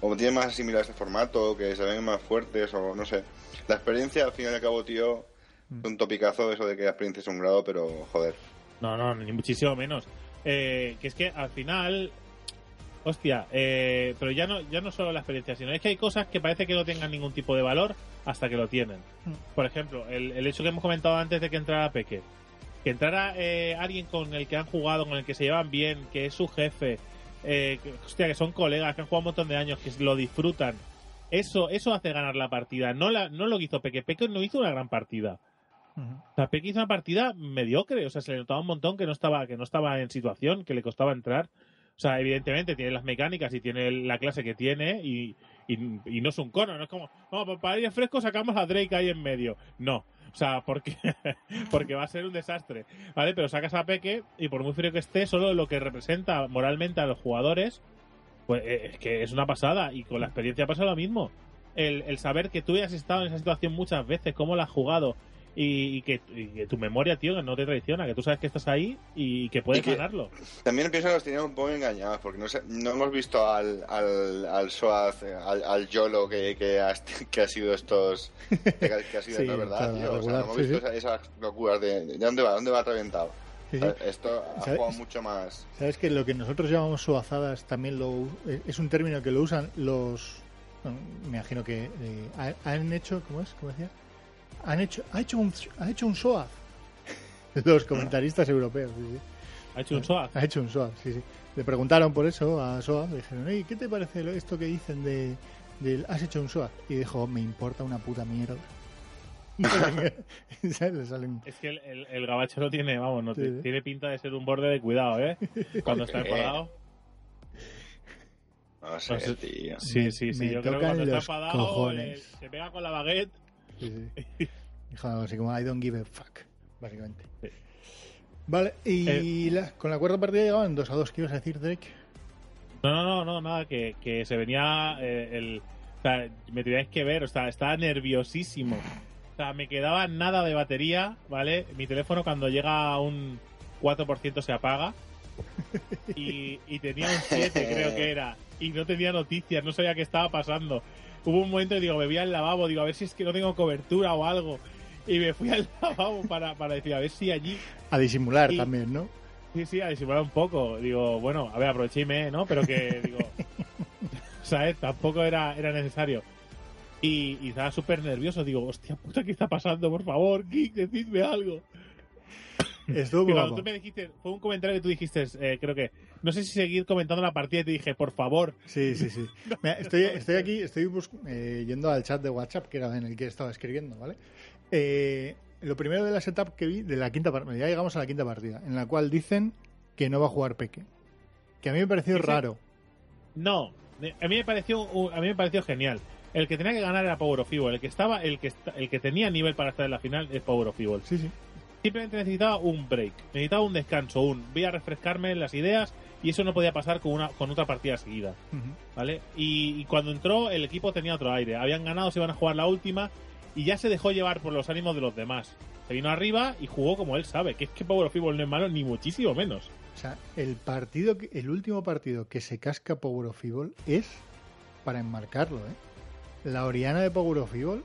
Como tienen más asimilado este formato, que se ven más fuertes, o no sé. La experiencia, al fin y al cabo, tío, Mm. es un topicazo eso de que la experiencia es un grado, pero joder. No, no, ni muchísimo menos. Eh, que es que al final, hostia, eh, pero ya no, ya no solo la experiencia, sino es que hay cosas que parece que no tengan ningún tipo de valor hasta que lo tienen. Mm. Por ejemplo, el, el hecho que hemos comentado antes de que entrara Peque. Que entrara eh, alguien con el que han jugado, con el que se llevan bien, que es su jefe, eh, que, hostia, que son colegas, que han jugado un montón de años, que lo disfrutan. Eso, eso hace ganar la partida, no, la, no lo hizo Peque. Peque no hizo una gran partida. O sea, Peque hizo una partida mediocre, o sea, se le notaba un montón que no estaba, que no estaba en situación, que le costaba entrar. O sea, evidentemente tiene las mecánicas y tiene la clase que tiene y, y, no es un cono, no es como, no, pues para ir fresco sacamos a Drake ahí en medio. No, o sea, porque, porque va a ser un desastre, ¿vale? Pero sacas a Peque y por muy frío que esté, solo lo que representa moralmente a los jugadores, pues eh, es que es una pasada y con la experiencia pasa lo mismo. El, el saber que tú hayas estado en esa situación muchas veces, cómo la has jugado y, y que, y que tu memoria, tío, no te traiciona, que tú sabes que estás ahí y que puedes Y que- ganarlo. También pienso que los tenían un poco engañados, porque no, sé, no hemos visto al, al, al Soaz, al, al Yolo que, que, ha, que ha sido estos. que, ha- que sido Sí, verdad, claro, tío. O sea, no hemos sí, visto sí. esa- esas locuras de. ¿De dónde va? ¿Dónde va reventado? Esto ha ¿Sabes? jugado mucho más. Sabes que lo que nosotros llamamos suazadas también lo eh, es un término que lo usan los bueno, me imagino que eh, ha- han hecho ¿cómo es? ¿cómo decía? Han hecho, ha hecho un, ha hecho un SOA. Los comentaristas europeos. sí, sí. Ha hecho un SOA. Ha hecho un SOA, sí, sí. Le preguntaron por eso a SOA. Le dijeron, "Ey, ¿qué te parece lo- esto que dicen de, del has hecho un SOA? Y dijo, me importa una puta mierda. Es que el, el, el gabacho no tiene, vamos, no Sí, ti- sí. tiene pinta de ser un borde de cuidado, ¿eh? Cuando está enfadado. No sé, sé. tío. Sí, sí, sí. me Yo creo que tocan cuando está los enfadado cojones. eh, se pega con la baguette. Sí, sí. Dijo algo así como I don't give a fuck, básicamente. Sí. Vale, y Eh. la- con la cuarta partida llegaban 2 a 2. ¿Qué ibas a decir, Drake? No, no, no, no, nada, que, que se venía eh, el... O sea, me teníais que ver, o sea, estaba nerviosísimo. O sea, me quedaba nada de batería, ¿vale? Mi teléfono cuando llega a un 4% se apaga. Y, y tenía un 7, creo que era. Y no tenía noticias, no sabía qué estaba pasando. Hubo un momento que digo, me voy al lavabo, digo, a ver si es que no tengo cobertura o algo. Y me fui al lavabo para, para decir, a ver si allí A disimular Y- también, ¿no? Sí, sí, a disimular un poco. Digo, bueno, a ver, aproveché y me, ¿no? Pero que, digo, ¿sabes? Tampoco era, era necesario. Y, y estaba súper nervioso. Digo, hostia puta, ¿qué está pasando? Por favor, Geek, decidme algo. Estuvo Y cuando tú me dijiste, fue un comentario que tú dijiste, eh, creo que, no sé si seguir comentando la partida y te dije, por favor. Sí, sí, sí. Mira, estoy, estoy aquí, estoy eh, yendo al chat de WhatsApp, que era en el que estaba escribiendo, ¿vale? Eh, lo primero de la setup que vi, de la quinta partida, ya llegamos a la quinta partida, en la cual dicen que no va a jugar Peque. Que a mí me pareció raro. No, a mí me pareció, a mí me pareció genial. El que tenía que ganar era Power of Evil. El que estaba, el que, el que tenía nivel para estar en la final es Power of Evil. Sí, sí. simplemente necesitaba un break, necesitaba un descanso, un voy a refrescarme las ideas y eso no podía pasar con una con otra partida seguida. ¿vale? Y, y cuando entró el equipo tenía otro aire, habían ganado, se iban a jugar la última y ya se dejó llevar por los ánimos de los demás. Se vino arriba y jugó como él sabe, que es que Power of Evil no es malo ni muchísimo menos. O sea, el partido, que- el último partido que se casca Power of Evil es para enmarcarlo, ¿eh? La Oriana de Power of Evil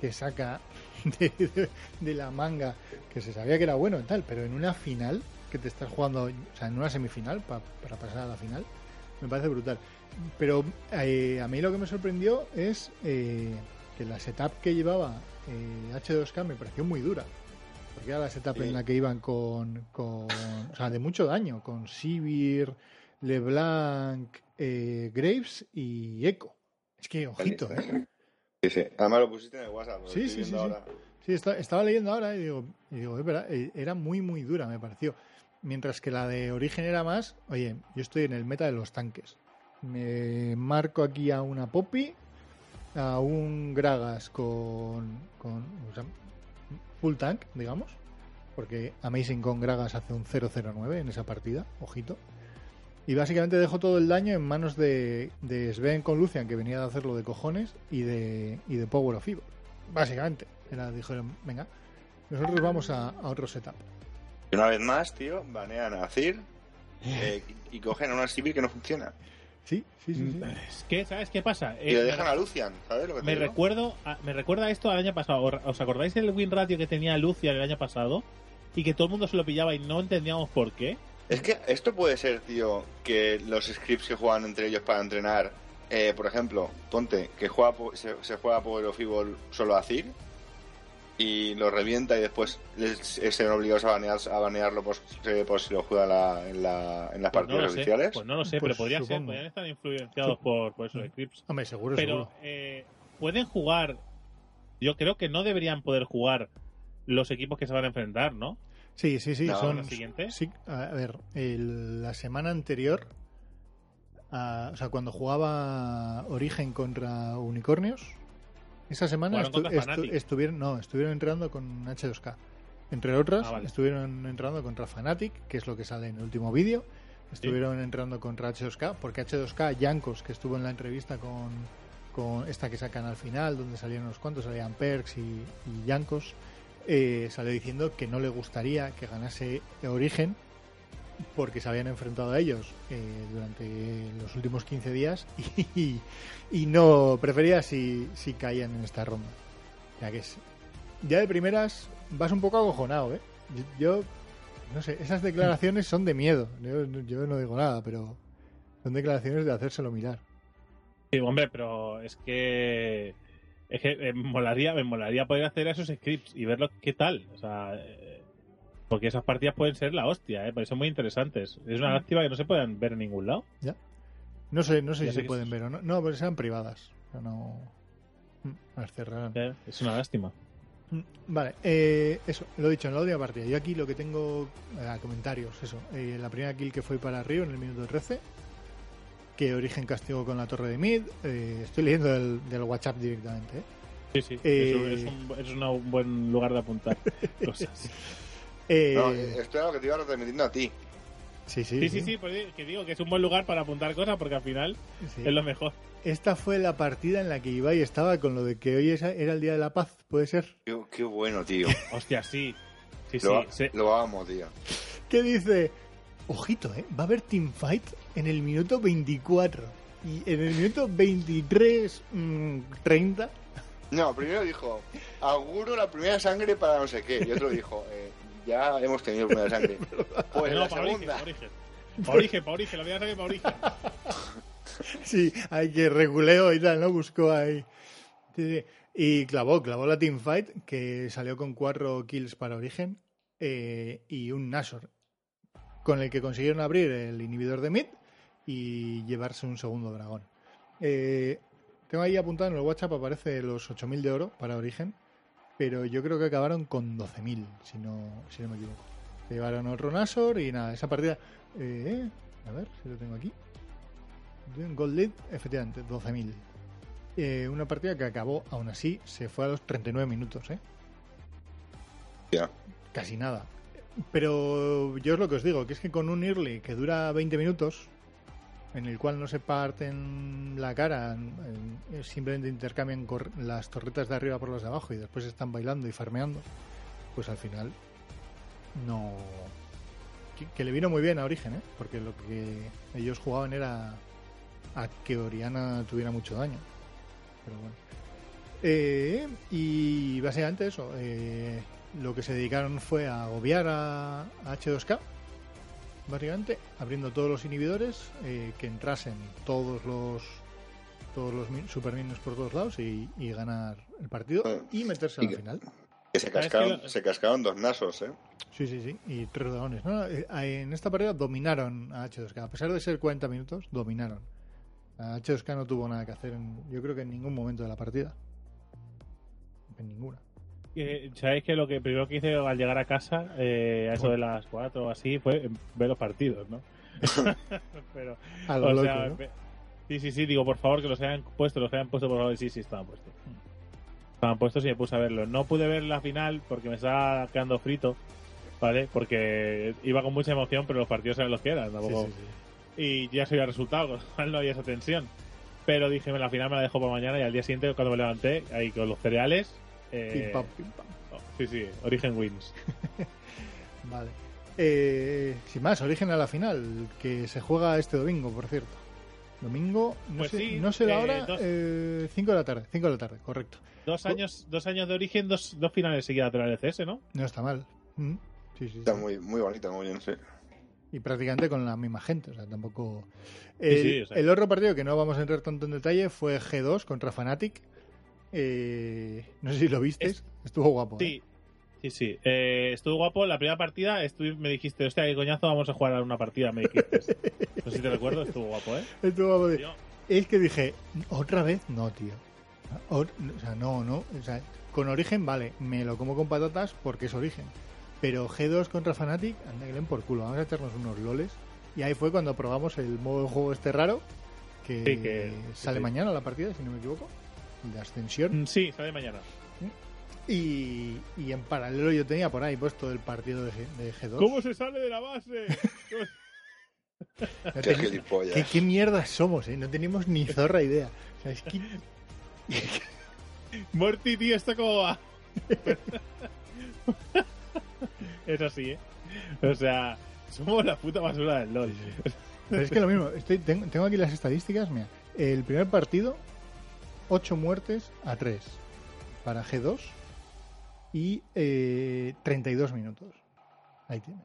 que saca de, de- de la manga, que se sabía que era bueno y tal, pero en una final que te estás jugando, o sea, en una semifinal pa- para pasar a la final, me parece brutal. Pero eh, a mí lo que me sorprendió es eh, que la setup que llevaba eh, H2K me pareció muy dura. Porque era la setup Sí. en la que iban con, con. O sea, de mucho daño. Con Sivir, LeBlanc, eh, Graves y Echo. Es que, ojito, ¿eh? Sí, sí. Además lo pusiste en el WhatsApp. lo Sí, estoy sí, sí, ahora. Estaba leyendo ahora y digo, y digo, es verdad, eh, era muy, muy dura, me pareció. Mientras que la de Origen era más, oye, yo estoy en el meta de los tanques. Me marco aquí a una Poppy, a un Gragas con, con full tank, digamos, porque Amazing con Gragas hace un 009 en esa partida, ojito. Y básicamente dejo todo el daño en manos de, de Sven con Lucian, que venía de hacerlo de cojones, y de, y de Power of Evil. Básicamente. Era, dijeron, venga, nosotros vamos a, a otro setup. Y una vez más, tío, banean a Cir eh, y cogen a una civil que no funciona. Sí, sí, sí. sí. Es que, ¿sabes qué pasa? Y Eh, le me- dejan a Lucian, ¿sabes lo que te me digo? recuerdo a- me recuerda esto al año pasado ¿os acordáis del win ratio que tenía Lucia el año pasado? y que todo el mundo se lo pillaba y no entendíamos por qué Es que esto puede ser, tío, que los scripts que juegan entre ellos para entrenar, eh, por ejemplo, ponte, que juega po- se, se juega Power of Evil solo a Cir y lo revienta y después les, eh, se ven obligados a, banear, a banearlo por, eh, por si lo juega la- en, la, en las Pues no partidas lo sé, oficiales. pues no lo sé Pues pero podría ser podrían estar influenciados por, por esos scripts Hombre, seguro, pero seguro. eh, pueden jugar yo creo que no deberían poder jugar los equipos que se van a enfrentar ¿no? Sí, sí, sí. No, son, sí, a ver, el- la semana anterior, a- o sea, cuando jugaba Origen contra Unicornios, esa semana estu- estu- estuvieron, no, estuvieron entrando con H2K. Entre otras, Ah, vale. estuvieron entrando contra Fnatic, que es lo que sale en el último vídeo. Estuvieron entrando contra H2K, porque H2K, Yankos, que estuvo en la entrevista con, con esta que sacan al final, donde salieron unos cuantos, salían Perks y, y Yankos, eh, salió diciendo que no le gustaría que ganase Origen porque se habían enfrentado a ellos eh, durante los últimos 15 días y, no prefería si, si caían en esta ronda. Ya que es, ya de primeras vas un poco acojonado, ¿eh? Yo, no sé, esas declaraciones son de miedo. Yo, no digo nada, pero son declaraciones de hacérselo mirar. Sí, hombre, pero es que Es que me molaría, me molaría poder hacer esos scripts y verlo qué tal. O sea, eh, porque esas partidas pueden ser la hostia, ¿eh? Porque son muy interesantes. Es una lástima que no se puedan ver en ningún lado. Ya. No sé, no sé Ya si se pueden es- ver o no. No, pero sean privadas. O sea, no. Mm, Las cerrarán. Es una lástima. Mm, Vale, eh, eso, lo dicho, en la última partida. Yo aquí lo que tengo, eh, comentarios, eso. Eh, la primera kill que fue para Río en el minuto 13, que Origen castigó con la torre de mid. eh, estoy leyendo del, del WhatsApp directamente. ¿eh? Sí, sí. Es, un, es una- un buen lugar de apuntar cosas. Eh, No, esto era lo que te iba retransmitiendo a ti. sí, sí, Sí, sí, sí, pues que digo que es un buen lugar para apuntar cosas porque al final sí. es lo mejor. Esta fue la partida en la que Ibai estaba con lo de que hoy era el Día de la Paz, ¿puede ser? Qué, qué bueno, tío. Hostia, sí. Sí, sí. Lo, amo, tío. que dice, ojito, ¿eh? va a haber teamfight en el minuto 24 y en el minuto 23, mm, 30. No, primero dijo, auguro la primera sangre para no sé qué. Y otro dijo, eh, ya hemos tenido primera sangre. Pues no, la para origen, segunda. para origen. Para origen, para origen, la vida sabe para origen. Sí, hay que reguleo y tal, ¿no? Buscó ahí. Sí, sí. Y clavó, clavó la teamfight que salió con cuatro kills para origen eh, y un Nashor con el que consiguieron abrir el inhibidor de mid y llevarse un segundo dragón. Eh, tengo ahí apuntado en el WhatsApp, aparece los 8.000 de oro para origen, pero yo creo que acabaron con 12.000, si no, si no me equivoco. Llevaron otro Nashor y nada, esa partida... eh, a ver si lo tengo aquí. Gold Lead, efectivamente, 12.000. Eh, una partida que acabó, aún así, se fue a los 39 minutos, ¿eh? Ya. Casi nada. Pero yo es lo que os digo, que es que con un early que dura 20 minutos, en el cual no se parten la cara, en- simplemente intercambian las torretas de arriba por las de abajo y después están bailando y farmeando, pues al final no... Que, le vino muy bien a Origen, ¿eh? Porque lo que ellos jugaban era a que Oriana tuviera mucho daño. Pero bueno. Eh, y básicamente eso. eh, lo que se dedicaron fue a agobiar a, a H2K. Básicamente, abriendo todos los inhibidores, eh, que entrasen todos los todos los min- super minions por todos lados y, y ganar el partido y meterse a Y la que- final. Que se ¿Sabes cascaron, que lo- se cascaron dos nasos, ¿eh? Sí, sí, sí. Y tres dragones. No, eh, en esta partida dominaron a H2K. A pesar de ser 40 minutos, dominaron. A H2K no tuvo nada que hacer, en- yo creo que en ningún momento de la partida. En ninguna. Eh, Sabéis que lo que primero que hice al llegar a casa, eh, a eso de las 4 o así, fue ver los partidos, ¿no? Pero, A lo o loco, sea, ¿no? ve- sí, sí, sí, digo, por favor, que los hayan puesto, los hayan puesto, por favor, sí, sí, estaban puestos. Estaban puestos y me puse a verlos. No pude ver la final porque me estaba quedando frito, ¿vale? Porque iba con mucha emoción, pero los partidos eran los que eran, Sí, tampoco- sí, sí. y ya sabía el resultado, con lo cual no había esa tensión. Pero dije, la final me la dejo para mañana y al día siguiente, cuando me levanté, ahí con los cereales. Eh, Pim, pam, pim, pam. oh, sí, sí, Origen Wins. Vale. Eh, sin más, origen a la final, que se juega este domingo, por cierto. Domingo, no Pues sé, sí, no sé la eh, hora, dos- 5 de la tarde, 5 de la tarde, correcto. Dos años, dos años de origen, dos, dos finales seguidas de la LCS, ¿no? No está mal. Mm, Sí, sí, sí. Está muy, muy bonita, muy bien, sí. Y prácticamente con la misma gente, o sea, tampoco... Sí, El, sí, o sea. el otro partido que no vamos a entrar tanto en detalle fue G2 contra Fnatic. Eh, no sé si lo visteis, Es- estuvo guapo. ¿eh? Sí, sí, sí. Eh, estuvo guapo. La primera partida estuve- me dijiste, hostia, qué coñazo, vamos a jugar a una partida, me dijiste. no sé si te recuerdo, estuvo guapo, ¿eh? Estuvo guapo. Es que dije, otra vez no, tío. O, o sea, no, no. O sea, con origen, vale, me lo como con patatas porque es origen. Pero G2 contra Fnatic, anda que por culo. Vamos a echarnos unos loles. Y ahí fue cuando probamos el modo de juego este raro. Que, Sí, que- sale sí. mañana la partida, si no me equivoco. De ascensión. Mm, Sí, sale mañana. Y, y en paralelo yo tenía por ahí puesto el partido de, G, de G2. ¿Cómo se sale de la base? No Qué. ¿Qué, qué mierda somos, eh? No tenemos ni zorra idea. O sea, es que Morty, tío, ¿esto cómo va? es así, ¿eh? O sea, somos la puta basura del LOL. Pero es que lo mismo, estoy, tengo, tengo aquí las estadísticas. Mira, el primer partido, 8 muertes a 3 para G2 y eh, 32 minutos. Ahí tienes.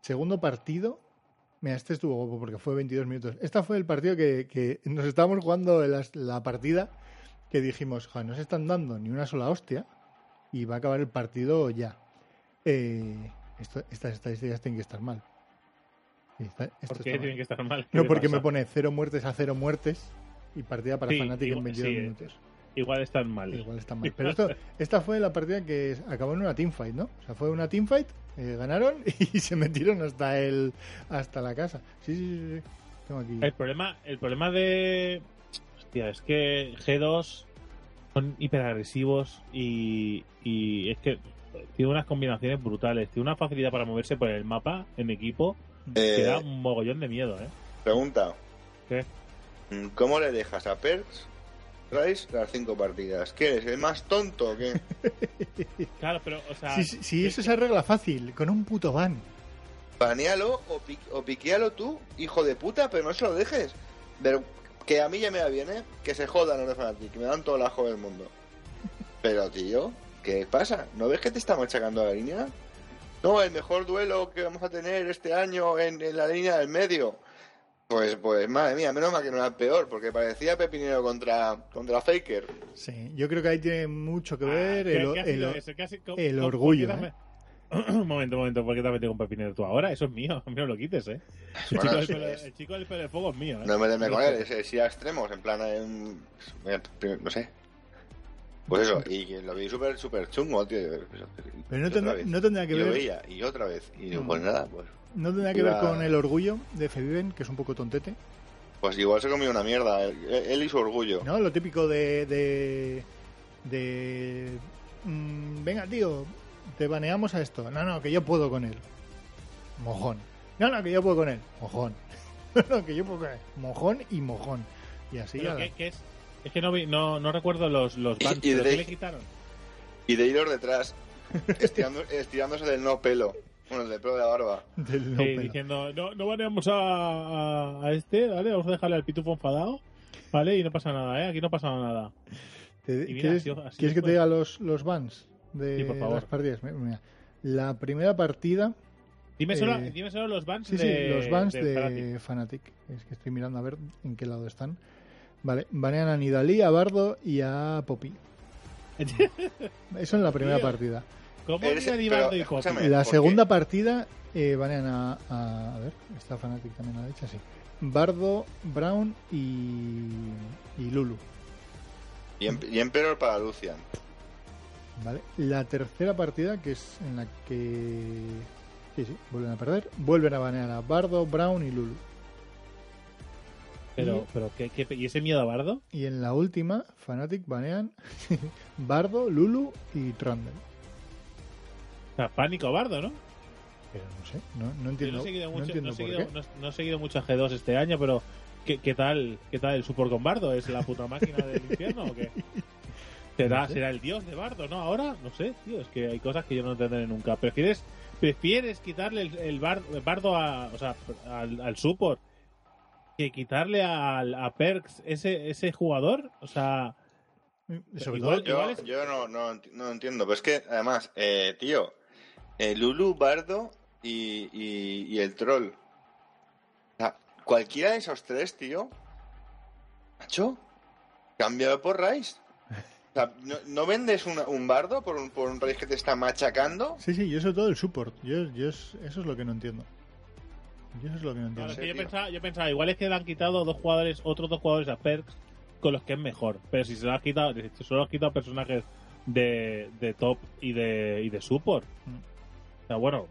Segundo partido, mira, este estuvo guapo porque fue 22 minutos. Este fue el partido que, que nos estábamos jugando las- la partida que dijimos, joder, no se están dando ni una sola hostia y va a acabar el partido ya. Eh, esto- estas estadísticas tienen que estar mal. Esta- esto ¿Por qué tienen que estar mal? ¿Qué No, porque me pasa? pone cero muertes a cero muertes y partida para Sí, Fnatic en igual- 22 sí, minutos. Igual están mal. Igual está mal. Pero esto, esta fue la partida que acabó en una teamfight, ¿no? O sea, fue una teamfight, eh, ganaron y se metieron hasta el hasta la casa. Sí, sí, sí. sí. Tengo aquí. El problema, el problema de. Hostia, es que G2 son hiperagresivos y, y es que tiene unas combinaciones brutales. Tiene una facilidad para moverse por el mapa en equipo que Eh, da un mogollón de miedo, ¿eh? Pregunta. ¿Qué? Mm, ¿Cómo le dejas a Perks Rice las cinco partidas? ¿Qué eres? ¿El más tonto o qué? Claro, pero, o sea. Sí, sí, sí, eso se arregla fácil, con un puto ban. Banealo o, pi- o piquealo tú, hijo de puta, pero no se lo dejes. Pero que a mí ya me va bien, ¿eh? Que se jodan los de Fnatic, que me dan todo el ajo del mundo. Pero, tío, ¿qué pasa? ¿No ves que te está machacando la línea? No, el mejor duelo que vamos a tener este año en, en la línea del medio. Pues, pues, madre mía, menos mal que no era peor, porque parecía Pepinero contra, contra Faker. Sí, yo creo que ahí tiene mucho que Ah, ver ¿qué- el, el- eso? ¿Qué ha sido- el ¿cómo- orgullo, ¿eh? un momento, un momento, ¿por qué te has metido con Pepinero tú ahora? Eso es mío, a mí no lo quites, ¿eh? El, Bueno, chico, del sí, pelo, es- el chico del pelo de fuego es mío, ¿eh? No me deme Lo con él, es, es ir a extremos, en plan, en- no sé. Pues eso, y lo vi súper, súper chungo, tío. Pero no tendrá- no tendrá que Y lo ver- veía, y otra vez. Y digo, Mm. pues nada, pues, no tendrá que ver con el orgullo de Feviven, que es un poco tontete. pues igual se comió una mierda, él, y su orgullo. ¿No? Lo típico de. de. de mm, venga, tío, te baneamos a esto. No, no, que yo puedo con él. Mojón. No, no, que yo puedo con él. Mojón. No, no, que yo puedo con él. Mojón y mojón. Y así ¿Pero ya. qué, qué es? Es que no, vi- no, no recuerdo los, los bans, y ¿pero de- qué le quitaron? Y de hilos detrás, estirando- estirándose del no pelo. Bueno, del pelo de la barba. Del no Sí, diciendo, no, no baneamos a, a, a este, ¿vale? Vamos a dejarle al pitufo enfadado, ¿vale? Y no pasa nada, ¿eh? Aquí no pasa nada. Te- Y mira, ¿Quieres, que te diga los, los bans de Sí, por favor. las partidas? Mira. La primera partida. Dime solo, Eh, dime solo los bans Sí, de sí, los bans de, Fnatic. Fnatic. Es que estoy mirando a ver en qué lado están. Vale, banean a Nidalí, a Bardo y a Poppy. Eso en la primera Tío. partida. ¿Cómo Eres- mira pero, y Poppy? La segunda partida eh, banean a, a. A ver, está Fnatic también a la derecha, sí. Bardo, Brown y. y Lulu. Y, em- y Emperor para Lucian. ¿Vale? La tercera partida, que es en la que. Sí, sí, vuelven a perder. Vuelven a banear a Bardo, Brown y Lulu. Pero, pero ¿qué, qué- ¿y ese miedo a Bardo? Y en la última, Fnatic banean Bardo, Lulu y Trundle. O sea, pánico a Bardo, ¿no? Pero no sé, no, entiendo, no he seguido no mucho, no he seguido, qué. no- no he seguido mucho a G2 este año, pero ¿qué, qué tal qué tal el support con Bardo? ¿Es la puta máquina del infierno o qué? ¿Será, No sé. ¿Será el dios de Bardo, no? Ahora, no sé, tío, es que hay cosas que yo no entenderé nunca. ¿Prefieres, prefieres quitarle el, el bar- Bardo a, o sea, al, al support que quitarle al, a Perks ese, ese jugador? O sea, Sobre igual- todo, Yo, Igual es- yo no, no, no entiendo. Pero es que, además, eh, tío, eh, Lulu, Bardo y, y, y el troll. O sea, cualquiera de esos tres, tío, macho, cámbialo por Rice. O sea, ¿no, no vendes una- un bardo por un, por un Rice que te está machacando? Sí, sí, yo sobre todo el support. Yo, yo es- eso es lo que no entiendo. Yo eso es lo que no entiendo. es que yo, pensaba, yo pensaba, igual es que le han quitado dos jugadores, otros dos jugadores a Perks con los que es mejor. Pero si se lo has quitado, si solo has quitado personajes de, de top y de, y de support. Mm. O sea, bueno,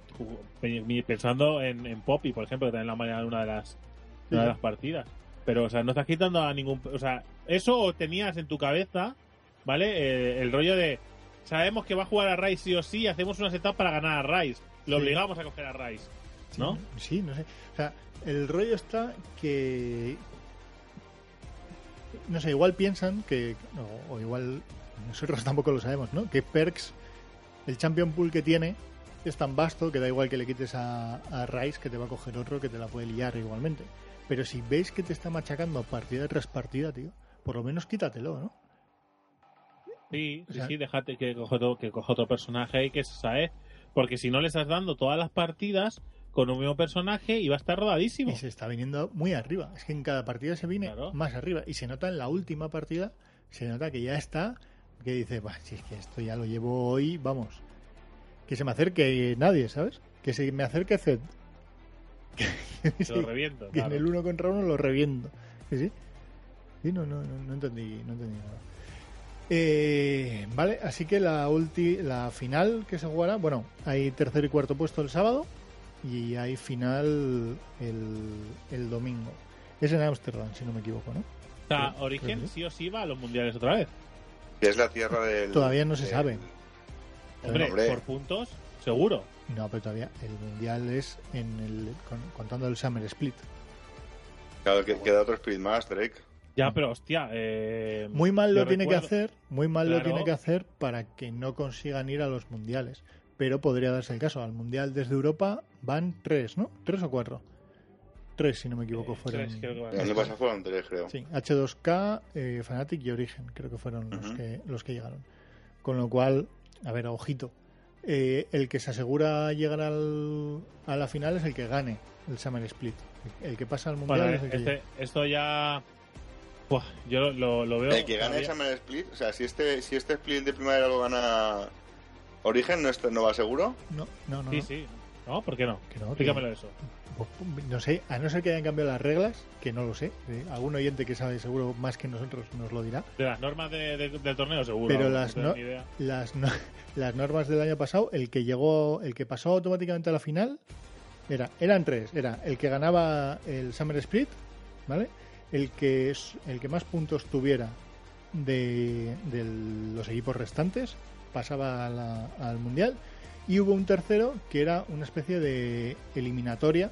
pensando en, en Poppy, por ejemplo, que también la mañana de una de las, de una de Sí. las partidas. Pero, o sea, no estás quitando a ningún. O sea, eso tenías en tu cabeza, ¿vale? Eh, el rollo de. Sabemos que va a jugar a Rice sí o sí, hacemos una setup para ganar a Rice. Lo Sí. obligamos a coger a Rice. ¿no? Sí, no sé. O sea, el rollo está que. No sé, igual piensan que. O igual. Nosotros tampoco lo sabemos, ¿no? Que Perks, el champion pool que tiene, es tan vasto que da igual que le quites a, a Rice que te va a coger otro que te la puede liar igualmente. Pero si veis que te está machacando partida tras partida, tío, por lo menos quítatelo, ¿no? Sí, O sí, sea- sí, déjate que coja otro, que coja otro personaje y que se sabe. Porque si no le estás dando todas las partidas con un mismo personaje y va a estar rodadísimo. Y se está viniendo muy arriba. Es que en cada partida se viene Claro. más arriba. Y se nota en la última partida se nota que ya está, que dice, "Bah, si es que esto ya lo llevo hoy, vamos. Que se me acerque nadie, ¿sabes? Que se me acerque Zed. Que, Te lo reviento. que claro. en el uno contra uno lo reviento. Sí, sí. Sí, no, no, no, no entendí, no entendí nada. Eh, vale, así que la ulti, la final que se jugará, bueno, hay tercer y cuarto puesto el sábado y hay final el, el domingo. Es en Ámsterdam, si no me equivoco, ¿no? O sea, Origen sí o sí va a los mundiales otra vez. Que es la tierra del. Todavía no se del- sabe. Hombre, Hombre. por puntos, seguro. No, pero todavía el mundial es en el con- contando el Summer Split. Claro, que queda otro Speed más, Drake. Ya, pero hostia. Eh, Muy mal lo tiene recuerdo- que hacer, muy mal lo tiene que hacer para que no consigan ir a los mundiales. Pero podría darse el caso. Al mundial desde Europa van tres, ¿no? Tres o cuatro. Tres, si no me equivoco, Eh, fueron. tres, creo que van. El año pasado fueron tres, creo. Sí, H2K, eh, Fnatic y Origen, creo que fueron los, Ujú. que, los que llegaron. Con lo cual, a ver, ojito. Eh, el que se asegura llegar al, a la final es el que gane el Summer Split. El, el que pasa al mundial Bueno, es el que este- esto ya. Buah, yo lo, lo veo. El que gane todavía- el Summer Split, o sea, si este, si este Split de primavera lo gana Origen, ¿no, está- no va seguro? No, no, no. Sí, no. sí. ¿No? ¿Por qué no? Que no, Explícamelo eso. No sé, a no ser que hayan cambiado las reglas, que no lo sé. eh, algún oyente que sabe seguro más que nosotros nos lo dirá. De las normas de- de- del torneo, seguro. Pero las, no las, no- las normas del año pasado, el que llegó, el que pasó automáticamente a la final, era, eran tres. Era el que ganaba el Summer Split, ¿vale? El que, el que más puntos tuviera de, de los equipos restantes pasaba a la- al Mundial. Y hubo un tercero que era una especie de eliminatoria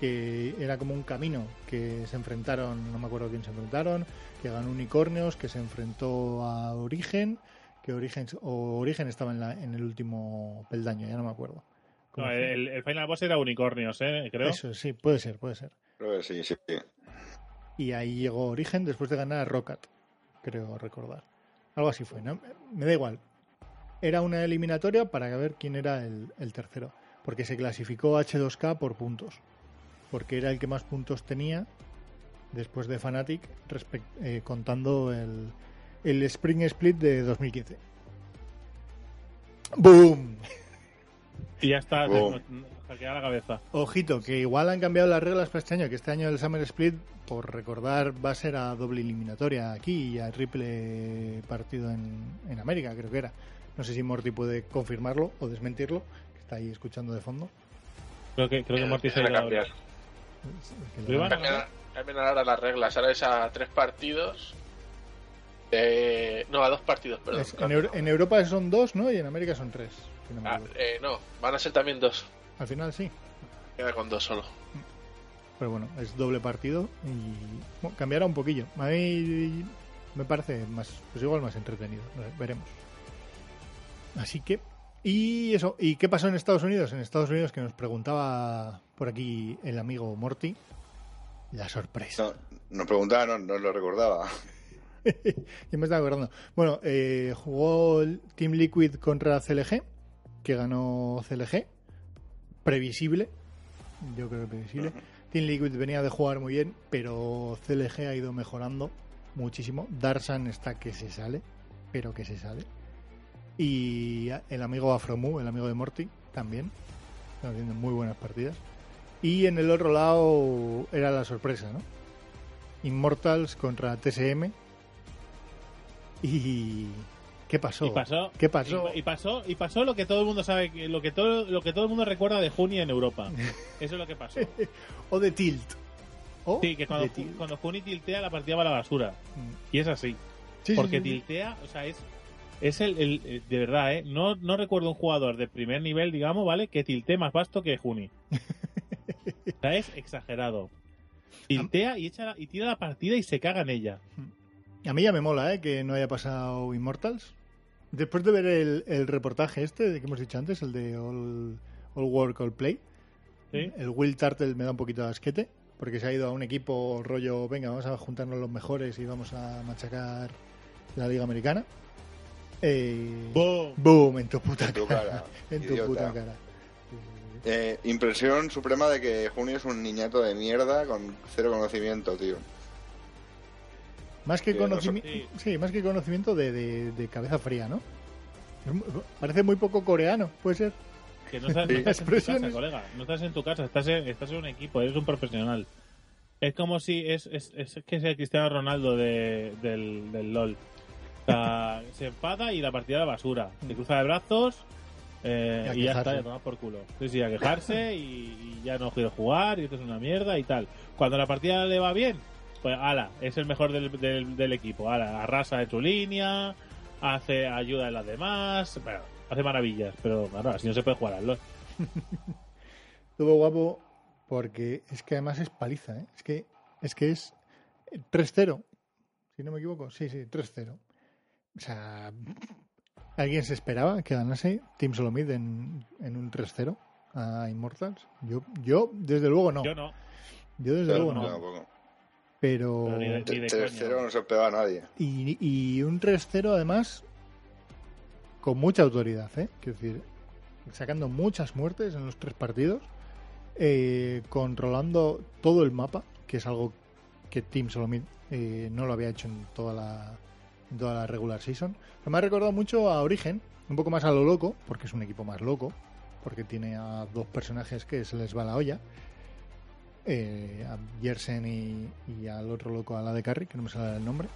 que era como un camino que se enfrentaron, no me acuerdo quién se enfrentaron, que ganó Unicornios, que se enfrentó a Origen, que Origen o Origen estaba en, la, en el último peldaño, ya no me acuerdo. ¿Cómo No, el, el Final Boss era unicornios, ¿eh? Creo. Eso, sí, puede ser, puede ser. Creo sí. sí. Y ahí llegó Origen después de ganar a Rocket, creo recordar. Algo así fue, ¿no? Me da igual. Era una eliminatoria para ver quién era el, el tercero. Porque se clasificó H2K por puntos. Porque era el que más puntos tenía después de Fnatic, respect- eh, contando el, el Spring Split de 2015. ¡Boom! Y ya está, Boom. hackeada la cabeza. Ojito, que igual han cambiado las reglas para este año, que este año el Summer Split, por recordar, va a ser a doble eliminatoria aquí y a triple partido en, en América, creo que era. No sé si Morty puede confirmarlo o desmentirlo, que está ahí escuchando de fondo. Creo que, creo que Morty se ha Van a cambiar. Que ¿Lo lo iban a van- Cambian, cambian ahora las reglas. Ahora es a tres partidos. de- no, a dos partidos, perdón. es- en, Euro- en Europa son dos, ¿no? Y en América son tres. si no Ah, eh, no, van a ser también dos. Al final sí. Queda con dos solo. Pero bueno, es doble partido y bueno, cambiará un poquillo. A mí me parece más, pues igual más entretenido. No sé, veremos. Así que, y eso, ¿y qué pasó en Estados Unidos? En Estados Unidos que nos preguntaba por aquí el amigo Morty, la sorpresa. No, nos preguntaba, no, no lo recordaba. Yo me estaba acordando. Bueno, eh, jugó el Team Liquid contra CLG, que ganó CLG. Previsible. Yo creo que previsible. Team Liquid venía de jugar muy bien, pero CLG ha ido mejorando muchísimo. Darsan está que se sale, pero que se sale. Y el amigo Afromu, el amigo de Morty, también. Están haciendo muy buenas partidas. Y en el otro lado era la sorpresa, ¿no? Immortals contra TSM. Y ¿qué pasó? Y pasó, ¿Qué pasó? Y, y pasó, y pasó lo que todo el mundo sabe, lo que todo, lo que todo el mundo recuerda de Juni en Europa. Eso es lo que pasó. O de Tilt. O Sí, que cuando, cuando Juni tiltea la partida va a la basura. Mm. Y es así. Sí, sí, porque sí. tiltea, o sea, es, es el, el- el- de verdad, ¿eh? No, no recuerdo un jugador de primer nivel, digamos, ¿vale? Que tiltee más vasto que Juni. o sea, es exagerado. Tiltea y echa la- y tira la partida y se caga en ella. A mí ya me mola, ¿eh? Que no haya pasado Immortals. Después de ver el, el reportaje este de que hemos dicho antes, el de All, All Work, All Play, ¿Sí? el Will Turtle me da un poquito de asquete, porque se ha ido a un equipo rollo, venga, vamos a juntarnos los mejores y vamos a machacar la Liga Americana. Eh, ¡Boom! boom, en tu puta En tu cara. cara, en tu puta cara. Eh, impresión suprema de que Junio es un niñato de mierda con cero conocimiento, tío. Más que Que no conocimiento, sí, más que conocimiento de, de- de cabeza fría, ¿no? Parece muy poco coreano, puede ser. Que no estás, Sí. no estás en tu casa, Expresiones. colega. No estás en tu casa, estás en, estás en un equipo, eres un profesional. Es como si es, es, es que es el Cristiano Ronaldo de, del, del LOL. Se enfada y la partida la basura. Se cruza de brazos eh, Y ya está, ya toma por culo. Sí, sí, a quejarse y, y ya no quiero jugar y esto es una mierda y tal. Cuando la partida le va bien, pues ala, es el mejor del, del, del equipo. Ala, arrasa de tu línea, hace ayuda a las demás, bueno, hace maravillas, pero claro, así no se puede jugar al LOL. Estuvo guapo porque es que además es paliza, ¿eh? Es que es, que es 3-0, si no me equivoco. Sí, sí, 3-0. O sea, ¿alguien se esperaba que ganase Team Solomid en, en un 3-0 a Immortals? Yo, yo, desde luego no. Yo no. Yo desde luego no. tampoco. Pero... Pero ni de- ni de 3-0 coña. no se pega a nadie. Y, y un 3-0 además con mucha autoridad, ¿eh? Quiero decir, sacando muchas muertes en los tres partidos, eh, controlando todo el mapa, que es algo que Team Solomid eh, no lo había hecho en toda la, toda la regular season. Me ha recordado mucho a Origen, un poco más a lo loco, porque es un equipo más loco, porque tiene a dos personajes que se les va la olla. eh, a Yersen y, al otro loco, a la de Carry, que no me sale el nombre.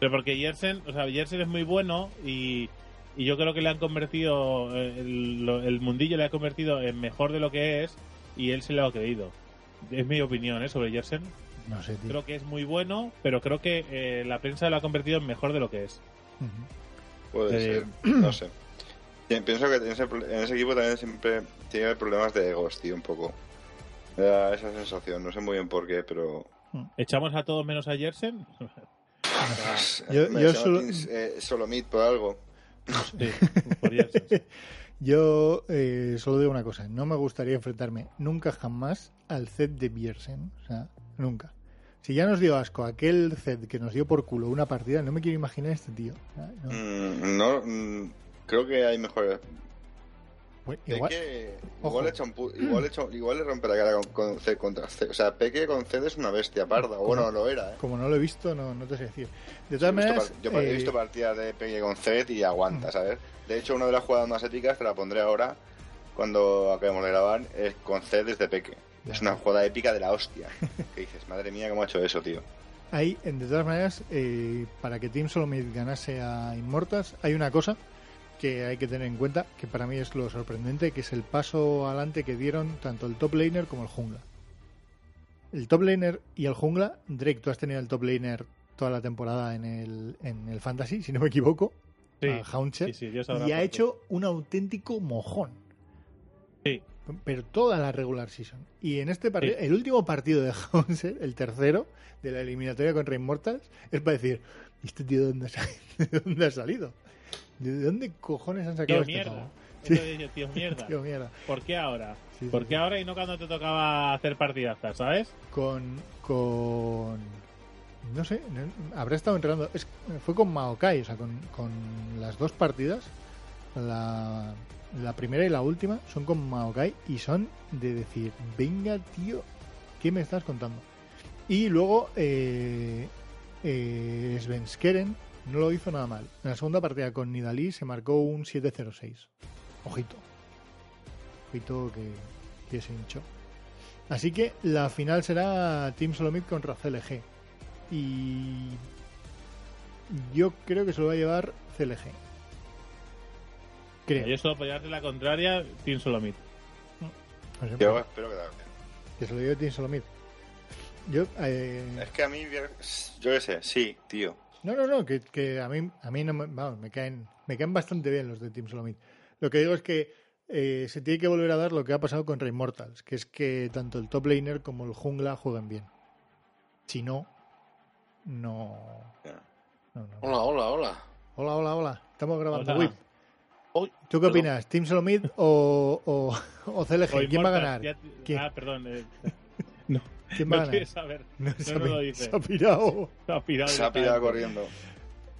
Pero porque Yersen, o sea, Yersen es muy bueno y, y yo creo que le han convertido, eh, el, lo- el mundillo le ha convertido en mejor de lo que es y él se lo ha creído. Es mi opinión ¿eh? sobre Yersen. No sé, tío. Creo que es muy bueno, pero creo que eh, la prensa lo ha convertido en mejor de lo que es. Puede Eh, ser, no sé. Pi- Pienso que en ese, en ese equipo también siempre tiene problemas de egos, tío, un poco. Me da esa sensación, no sé muy bien por qué, pero... ¿Echamos a todos menos a Yersen? Yo- yo solo- Teams, eh, por algo. Sí, por Yersen. sí. Yo eh, solo digo una cosa, no me gustaría enfrentarme nunca jamás al Zed de Biersen, o sea, nunca. Si ya nos dio asco aquel Zed que nos dio por culo una partida, no me quiero imaginar este tío. sea, no. Mm, no, mm, creo que hay mejores. Igual, Peque, igual, le igual, le echa- igual le rompe la cara con, con C contra C. O sea, Peque con C es una bestia parda. O Bueno, lo era, ¿eh? como no lo he visto, no, no te sé decir. De todas maneras, yo he eh, visto partidas de Peque con C y aguanta, Mm. ¿sabes? De hecho, una de las jugadas más épicas, te la pondré ahora, cuando acabemos de grabar, es con C desde Peque. Es una jugada épica de la hostia. que dices, madre mía, cómo ha hecho eso, tío. Hay, en- de todas maneras, eh, para que Team Solomid ganase a Immortals, hay una cosa que hay que tener en cuenta, que para mí es lo sorprendente, que es el paso adelante que dieron tanto el top laner como el jungla. El top laner y el jungla, Drake, tú has tenido el top laner toda la temporada en el, en el Fantasy, si no me equivoco, Sí, a Hauncher, sí, sí, y ha hecho un auténtico mojón. Sí. Pero toda la regular season. Y en este partido, Sí. el último partido de Haunser, el tercero de la eliminatoria contra Immortals, es para decir, ¿y este tío de dónde ha, salido? ¿De dónde ha salido? ¿De dónde cojones han sacado Tío este mierda. Sí. tío mierda. Tío mierda. ¿Por qué ahora? Sí, ¿Por qué ahora y no cuando te tocaba hacer partidazas, sabes? Con, con... No sé, habrá estado entrenando. Es, fue con Maokai, o sea, con, con las dos partidas, la, la primera y la última, son con Maokai y son de decir, venga, tío, ¿qué me estás contando? Y luego, eh, eh, Svenskeren no lo hizo nada mal. En la segunda partida con Nidalí se marcó un 7-0-6. Ojito. Ojito que, se hinchó. Así que la final será Team Solomid contra CLG. Y yo creo que se lo va a llevar CLG. Creo. Yo solo apoyarte la contraria, Team Solomid. No sé, Yo espero que también. que se lo lleve Team Solomid. Yo, eh, Es que a mí, yo qué sé, sí, tío. no, no, no, que, que a mí, a mí no me, vamos, me caen, me caen bastante bien los de Team Solomid. Lo que digo es que eh, se tiene que volver a dar lo que ha pasado con Rey Mortals, que es que tanto el top laner como el jungla jueguen bien. Si no, no. Ya. no, no. Hola, hola, hola. Hola, hola, hola. Estamos grabando. Hola. Whip. ¿Tú qué perdón. opinas? ¿Team Solomid o, o, o CLG? ¿Quién va a ganar? ya- ¿Quién? Ah, perdón. eh, ¿Quién va a no ganar? quieres saber. No, se, no lo dice. se ha pirado. Se ha pirado. Se ha pirado corriendo.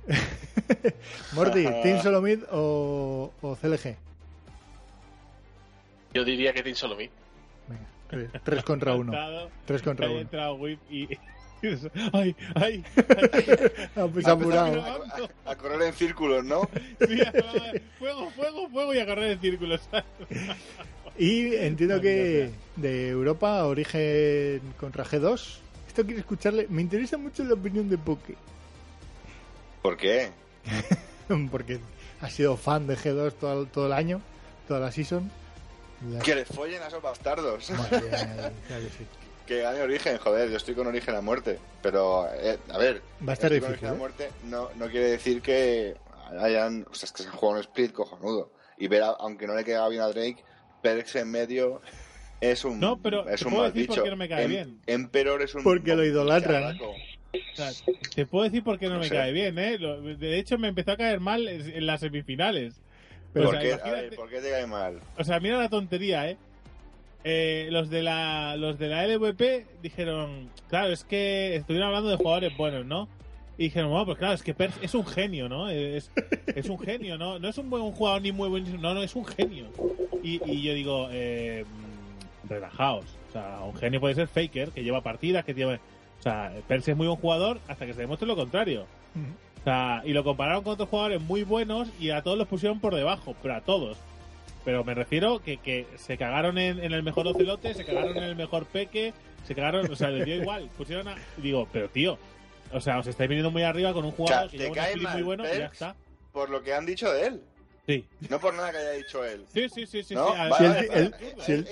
Morty, ¿Team Solomid o, o CLG? Yo diría que Team Solomid. Venga, tres, tres contra uno. Tres contra uno. entrado Whip y, Ay, ay, Ah, pues A correr en círculos, ¿no? Sí, fuego, fuego, fuego y a correr en círculos. Y entiendo que de Europa, origen contra G2. Esto quiero escucharle. Me interesa mucho la opinión de Poke. ¿Por qué? Porque ha sido fan de G2 todo, el- todo el año, toda la season. La- Que les follen a esos bastardos. Madre mía, claro que sí. Que gane Origen, joder, yo estoy con Origen a muerte. Pero, eh, a ver, Va a estar difícil, Origen a ¿eh? muerte no, no quiere decir que hayan. O sea, es que se han jugado un split cojonudo. Y ver, a- aunque no le queda bien a Drake, Perks en medio es un. No, pero es te un puedo mal decir por bicho. qué no me cae Em- bien. Emperor es un. Porque lo idolatran. O sea, te puedo decir por qué no, No me sé. cae bien, ¿eh? De hecho, me empezó a caer mal en las semifinales. Pero- o, ¿Por sea, qué, ver, ¿por qué te cae mal? o sea, mira la tontería, ¿eh? Eh, los de la los de la LVP dijeron, claro, es que estuvieron hablando de jugadores buenos, ¿no? Y dijeron, bueno, pues claro, es que Pers es un genio, ¿no? Es, es un genio, ¿no? No es un buen jugador ni muy buen, no, no, es un genio. Y, y yo digo, eh, relajaos. O sea, un genio puede ser Faker, que lleva partidas, que lleva... O sea, Pers es muy buen jugador hasta que se demuestre lo contrario. O sea, y lo compararon con otros jugadores muy buenos y a todos los pusieron por debajo, pero a todos. Pero me refiero que, que se cagaron en, en el mejor ocelote, se cagaron en el mejor peque, se cagaron, o sea, les dio igual. Pusieron a. Digo, pero tío, o sea, os estáis viniendo muy arriba con un jugador que lleva un muy bueno y ya está. Por lo que han dicho de él. Sí, No por nada que haya dicho él. sí, sí, sí. sí,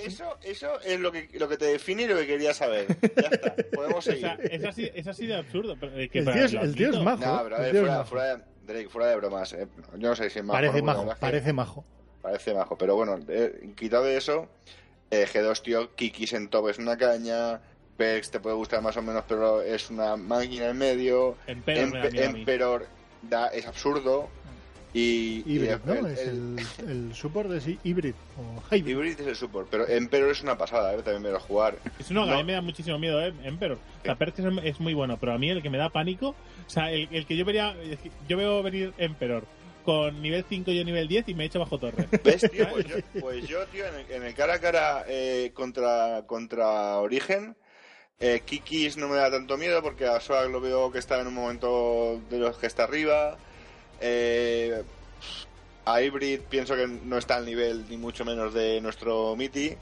Eso, eso es lo que, lo que te define y lo que quería saber. Ya está, podemos o seguir. sea, es así, es así de absurdo. eh, que El tío es, lo el tío es admito. majo. No, pero a ver, fuera, fuera de, Drake, fuera de bromas. eh. Yo no sé si es majo. Parece ¿no? majo, parece majo. Parece majo. Pero bueno, eh, quitado de eso, eh, G2, tío, Kikis en top es una caña. Perks te puede gustar más o menos, pero es una máquina en medio. Emperor Empe-. Emperor da, es absurdo. Y, y Hybrid, el- ¿no? el- es el- el, el support de sí, hybrid. O hybrid. Hybrid es el support, pero Emperor es una pasada, ¿eh? también me lo jugar. Es uno que a No. mí me da muchísimo miedo, ¿eh? Emperor. O sea, Perks es, es muy bueno, pero a mí el que me da pánico, o sea, el, el que yo vería, yo veo venir Emperor con nivel 5 y yo nivel 10 y me echo bajo torre. ¿Ves, tío? Pues yo, pues yo, tío, en el, en el cara a cara eh, contra, contra Origen, eh, Kikis no me da tanto miedo porque a Swag lo veo que está en un momento de los que está arriba. Eh, a Hybrid pienso que no está al nivel ni mucho menos de nuestro Miti.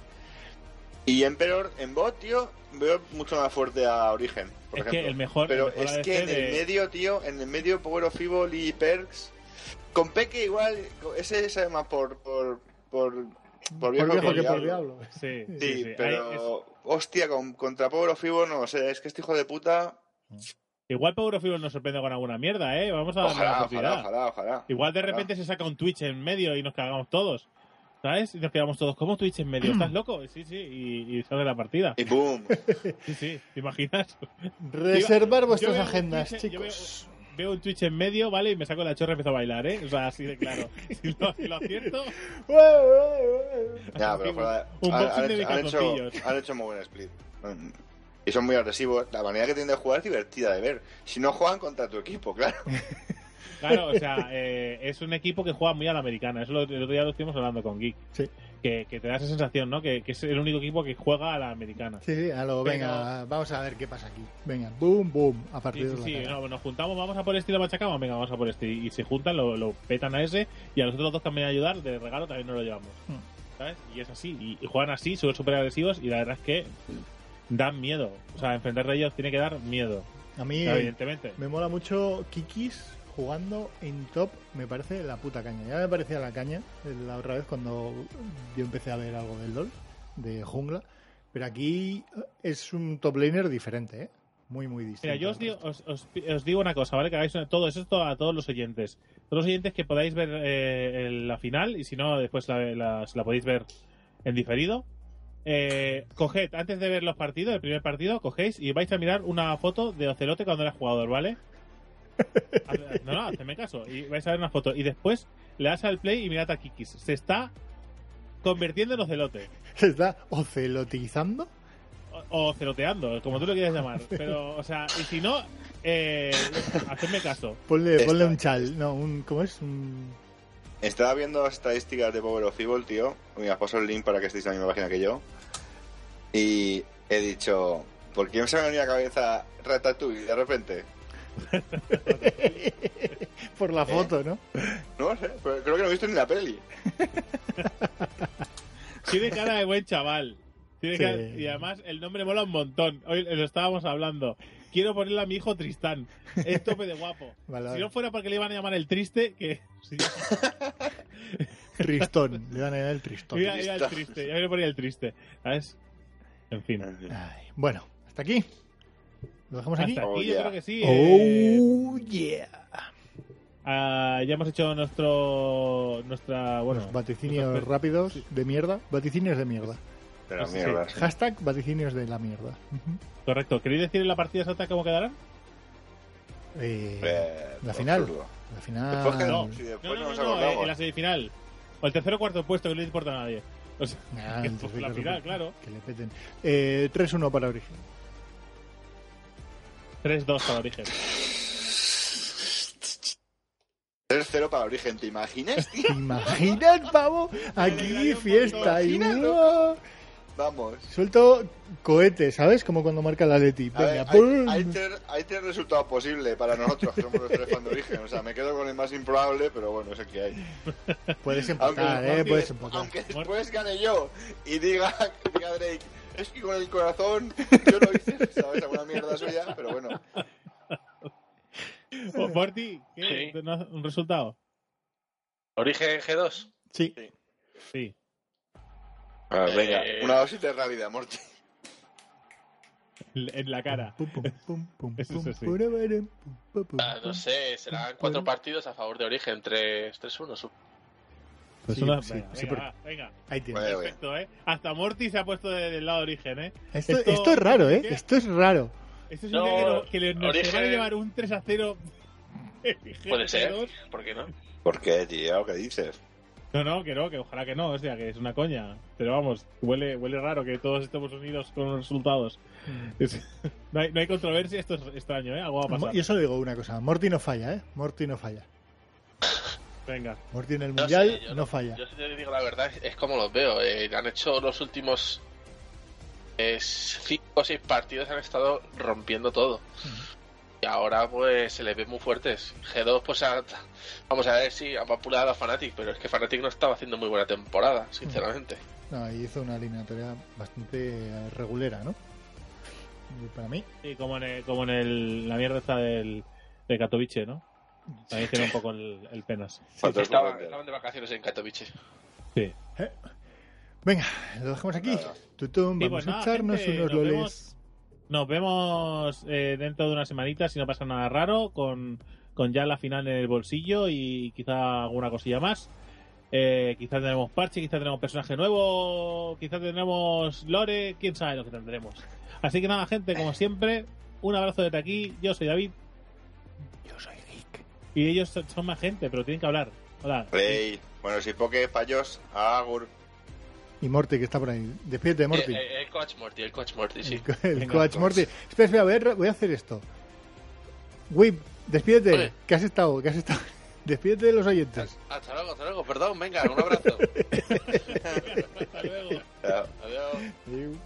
Y Emperor en bot, tío, veo mucho más fuerte a Origen, por Es que ejemplo. el mejor- Pero el mejor es ADC que en el medio, tío, en el medio Power of Evil y Perks, con Peque igual, ese sabe más por, por, por, por Por viejo, que que por diablo. diablo. Sí, sí, Sí, sí. Ahí pero es- hostia, con, contra Power of Evil no sé, es que este hijo de puta, Igual Power of Evil nos sorprende con alguna mierda, ¿eh? Vamos a darle la ojalá, oportunidad. ojalá, ojalá, ojalá. Igual de Ojalá. repente se saca un Twitch en medio y nos cagamos todos. ¿Sabes? Y nos quedamos todos, ¿cómo Twitch en medio? ¿Estás loco? Sí, sí, y, y sale la partida. Y boom. Sí, sí, ¿te imaginas? Reservar vuestras agendas, Twitch- yo chicos. Veo un Twitch en medio, ¿vale? Y me saco la chorra y empiezo a bailar, ¿eh? O sea, así de claro. Si lo, si lo acierto, Ya, pero fuera, Un han, han de hecho, han, hecho, han hecho muy buen split. Mm. Y son muy agresivos. La manera que tienen de jugar es divertida de ver. Si no juegan contra tu equipo, claro. Claro, o sea, eh, es un equipo que juega muy a la americana. Eso lo, el otro día lo estuvimos hablando con Geek. Sí. Que, que te da esa sensación, ¿no? Que, que es el único equipo que juega a la americana. Sí, sí, a lo, Pero- venga, vamos a ver qué pasa aquí. Venga, boom, boom, a Sí, partir sí, de sí, la cara. no, nos juntamos, vamos a por este y lo machacamos, venga, vamos a por este. Y se juntan, lo, lo petan a ese y a los otros dos vienen a ayudar, de regalo también nos lo llevamos. Hmm. ¿Sabes? Y es así, y, y juegan así, son súper agresivos y la verdad es que dan miedo. O sea, enfrentar de ellos tiene que dar miedo, A mí evidentemente. me mola mucho Kikis jugando en top, me parece la puta caña. Ya me parecía la caña la otra vez cuando yo empecé a ver algo del LoL, de jungla. Pero aquí es un top laner diferente, ¿eh? Muy, muy distinto. Mira, yo os digo, os, digo una cosa, ¿vale? Que hagáis todo eso es todo a todos los oyentes. Todos los oyentes que podáis ver eh, la final y si no, después la, la- la podéis ver en diferido. Eh, coged, antes de ver los partidos, el primer partido, cogéis y vais a mirar una foto de Ocelote cuando era jugador, ¿vale? No, no, hacedme caso. Y vais a ver una foto. Y después le das al play y mirad a Kikis. Se está convirtiendo en Ocelote. ¿Se está ocelotizando? O, o celoteando, como tú lo quieras llamar. Pero, o sea, y si no, eh, hacedme caso. Ponle, ponle un chal, no, un, ¿cómo es? Un... Estaba viendo estadísticas de Power of Evil, tío. Mira, os paso el link para que estéis en la misma página que yo. Y he dicho, ¿Por qué me se me ha venido a la cabeza Ratatouille de repente? Por la foto, ¿no? No sé, pero creo que no he visto ni la peli. Tiene cara de buen chaval. Tiene Sí. cara- y además el nombre mola un montón. Hoy lo estábamos hablando. Quiero ponerle a mi hijo Tristán. Es tope de guapo. Vale, Si no fuera porque le iban a llamar el triste, que. Tristón. Le van a dar el tristón. Mira, mira el triste. Ya me le ponía el triste. ¿Sabes? En fin. Ay, bueno, hasta aquí. ¿Lo dejamos aquí? Hasta aquí Oh, yo yeah. creo que sí. eh, Oh, yeah. ah, ya hemos hecho nuestro. Nuestra. Bueno. Los vaticinios nuestra- rápidos de mierda. Vaticinios de mierda. Pero Sí, mierda. sí. Hashtag vaticinios de la mierda. Correcto. ¿Queréis decir en la partida exacta cómo quedarán? Eh, Eh, la final. absurdo. La final. Después que No. si No, después no, no, no, no, eh, en la semifinal. O el tercero o cuarto puesto, que no le importa a nadie. O sea, Ah, que por la final, claro. Que le peten. Eh, 3-1 para Origen. 3-2 para Origen. 3-0 para Origen, ¿te imaginas? tío? ¿Te imaginas, pavo? Aquí fiesta y. ¡buah! Vamos. Suelto cohetes, ¿sabes? Como cuando marca la Leti. A ver, Venga, hay, ¡pum! hay tres, hay tres resultados posibles para nosotros, que somos los tres fans de Origen. O sea, me quedo con el más improbable, pero bueno, es el que hay. Puedes Aunque, empatar, ¿eh? aunque- Puedes empatar. aunque después gane yo y diga, diga Drake, es que con el corazón yo lo hice, ¿sabes? Alguna mierda suya, pero bueno. O- Morty, ¿qué? Sí. ¿No has- ¿Un resultado? Origen G2. Sí. Sí. A ver, venga, Eh, una dosis de realidad, Morty. En la cara. Ah, no sé, serán cuatro partidos a favor de Origen, 3-1. Pues Sí, una- sí, venga, sí, venga, va, venga. Ahí tienes. Vale, Perfecto, ¿eh? Hasta Morty se ha puesto de- del lado de origen, ¿eh? Esto, Esto- esto es raro, ¿eh? ¿qué? Esto es raro. Esto es No, un día que, le- nos Origen- van a llevar un 3 a 0. Puede ser, ¿por qué no? ¿Por qué, tío? ¿Qué dices? No, no, que no, que ojalá que no, o sea, que es una coña. Pero vamos, huele, huele raro que todos estemos unidos con los resultados. Es- no, hay, no hay controversia, esto es extraño, ¿eh? Algo va a pasar. Yo solo digo una cosa. Morty no falla, ¿eh? Morty no falla. Venga. Morty en el No mundial sé, no falla. Yo si te digo la verdad, es como los veo. eh, han hecho los últimos eh, cinco o seis partidos, han estado rompiendo todo. Y ahora pues se les ve muy fuertes. G2 pues ha- vamos a ver si ha populado a Fnatic, pero es que Fnatic no estaba haciendo muy buena temporada, sinceramente. No, y hizo una eliminatoria bastante eh, regulera, ¿no? Para mí. Y como en, el- como en el, la mierda esta del, de Katowice, ¿no? También tiene un poco el, el penas. Estaban, estaban de vacaciones en Katowice. Sí. ¿eh? Venga, lo dejamos aquí. Nada. Tutum, Sí, vamos pues a echarnos gente, unos nos loles. vemos- Nos vemos eh, dentro de una semanita, si no pasa nada raro, con, con ya la final en el bolsillo y quizá alguna cosilla más. Eh, quizá tendremos parche, quizá tenemos personaje nuevo, quizá tendremos lore, quién sabe lo que tendremos. Así que nada, gente, como siempre, un abrazo desde aquí. Yo soy David Yo soy. Y ellos son, más gente, pero tienen que hablar. Hola. Play. Bueno, si Poke, Payos, Agur. Y Morty, que está por ahí. Despídete, eh, Morty. Eh, el, coach Morty, el coach Morty, sí. El, el coach, Morty. Espera, espera, voy a, voy a hacer esto. Whip, despídete. Oye. ¿Qué has estado? ¿Qué has estado? Despídete de los oyentes. Hasta luego, hasta luego. Perdón, venga, un abrazo. hasta luego. Adiós. Adiós.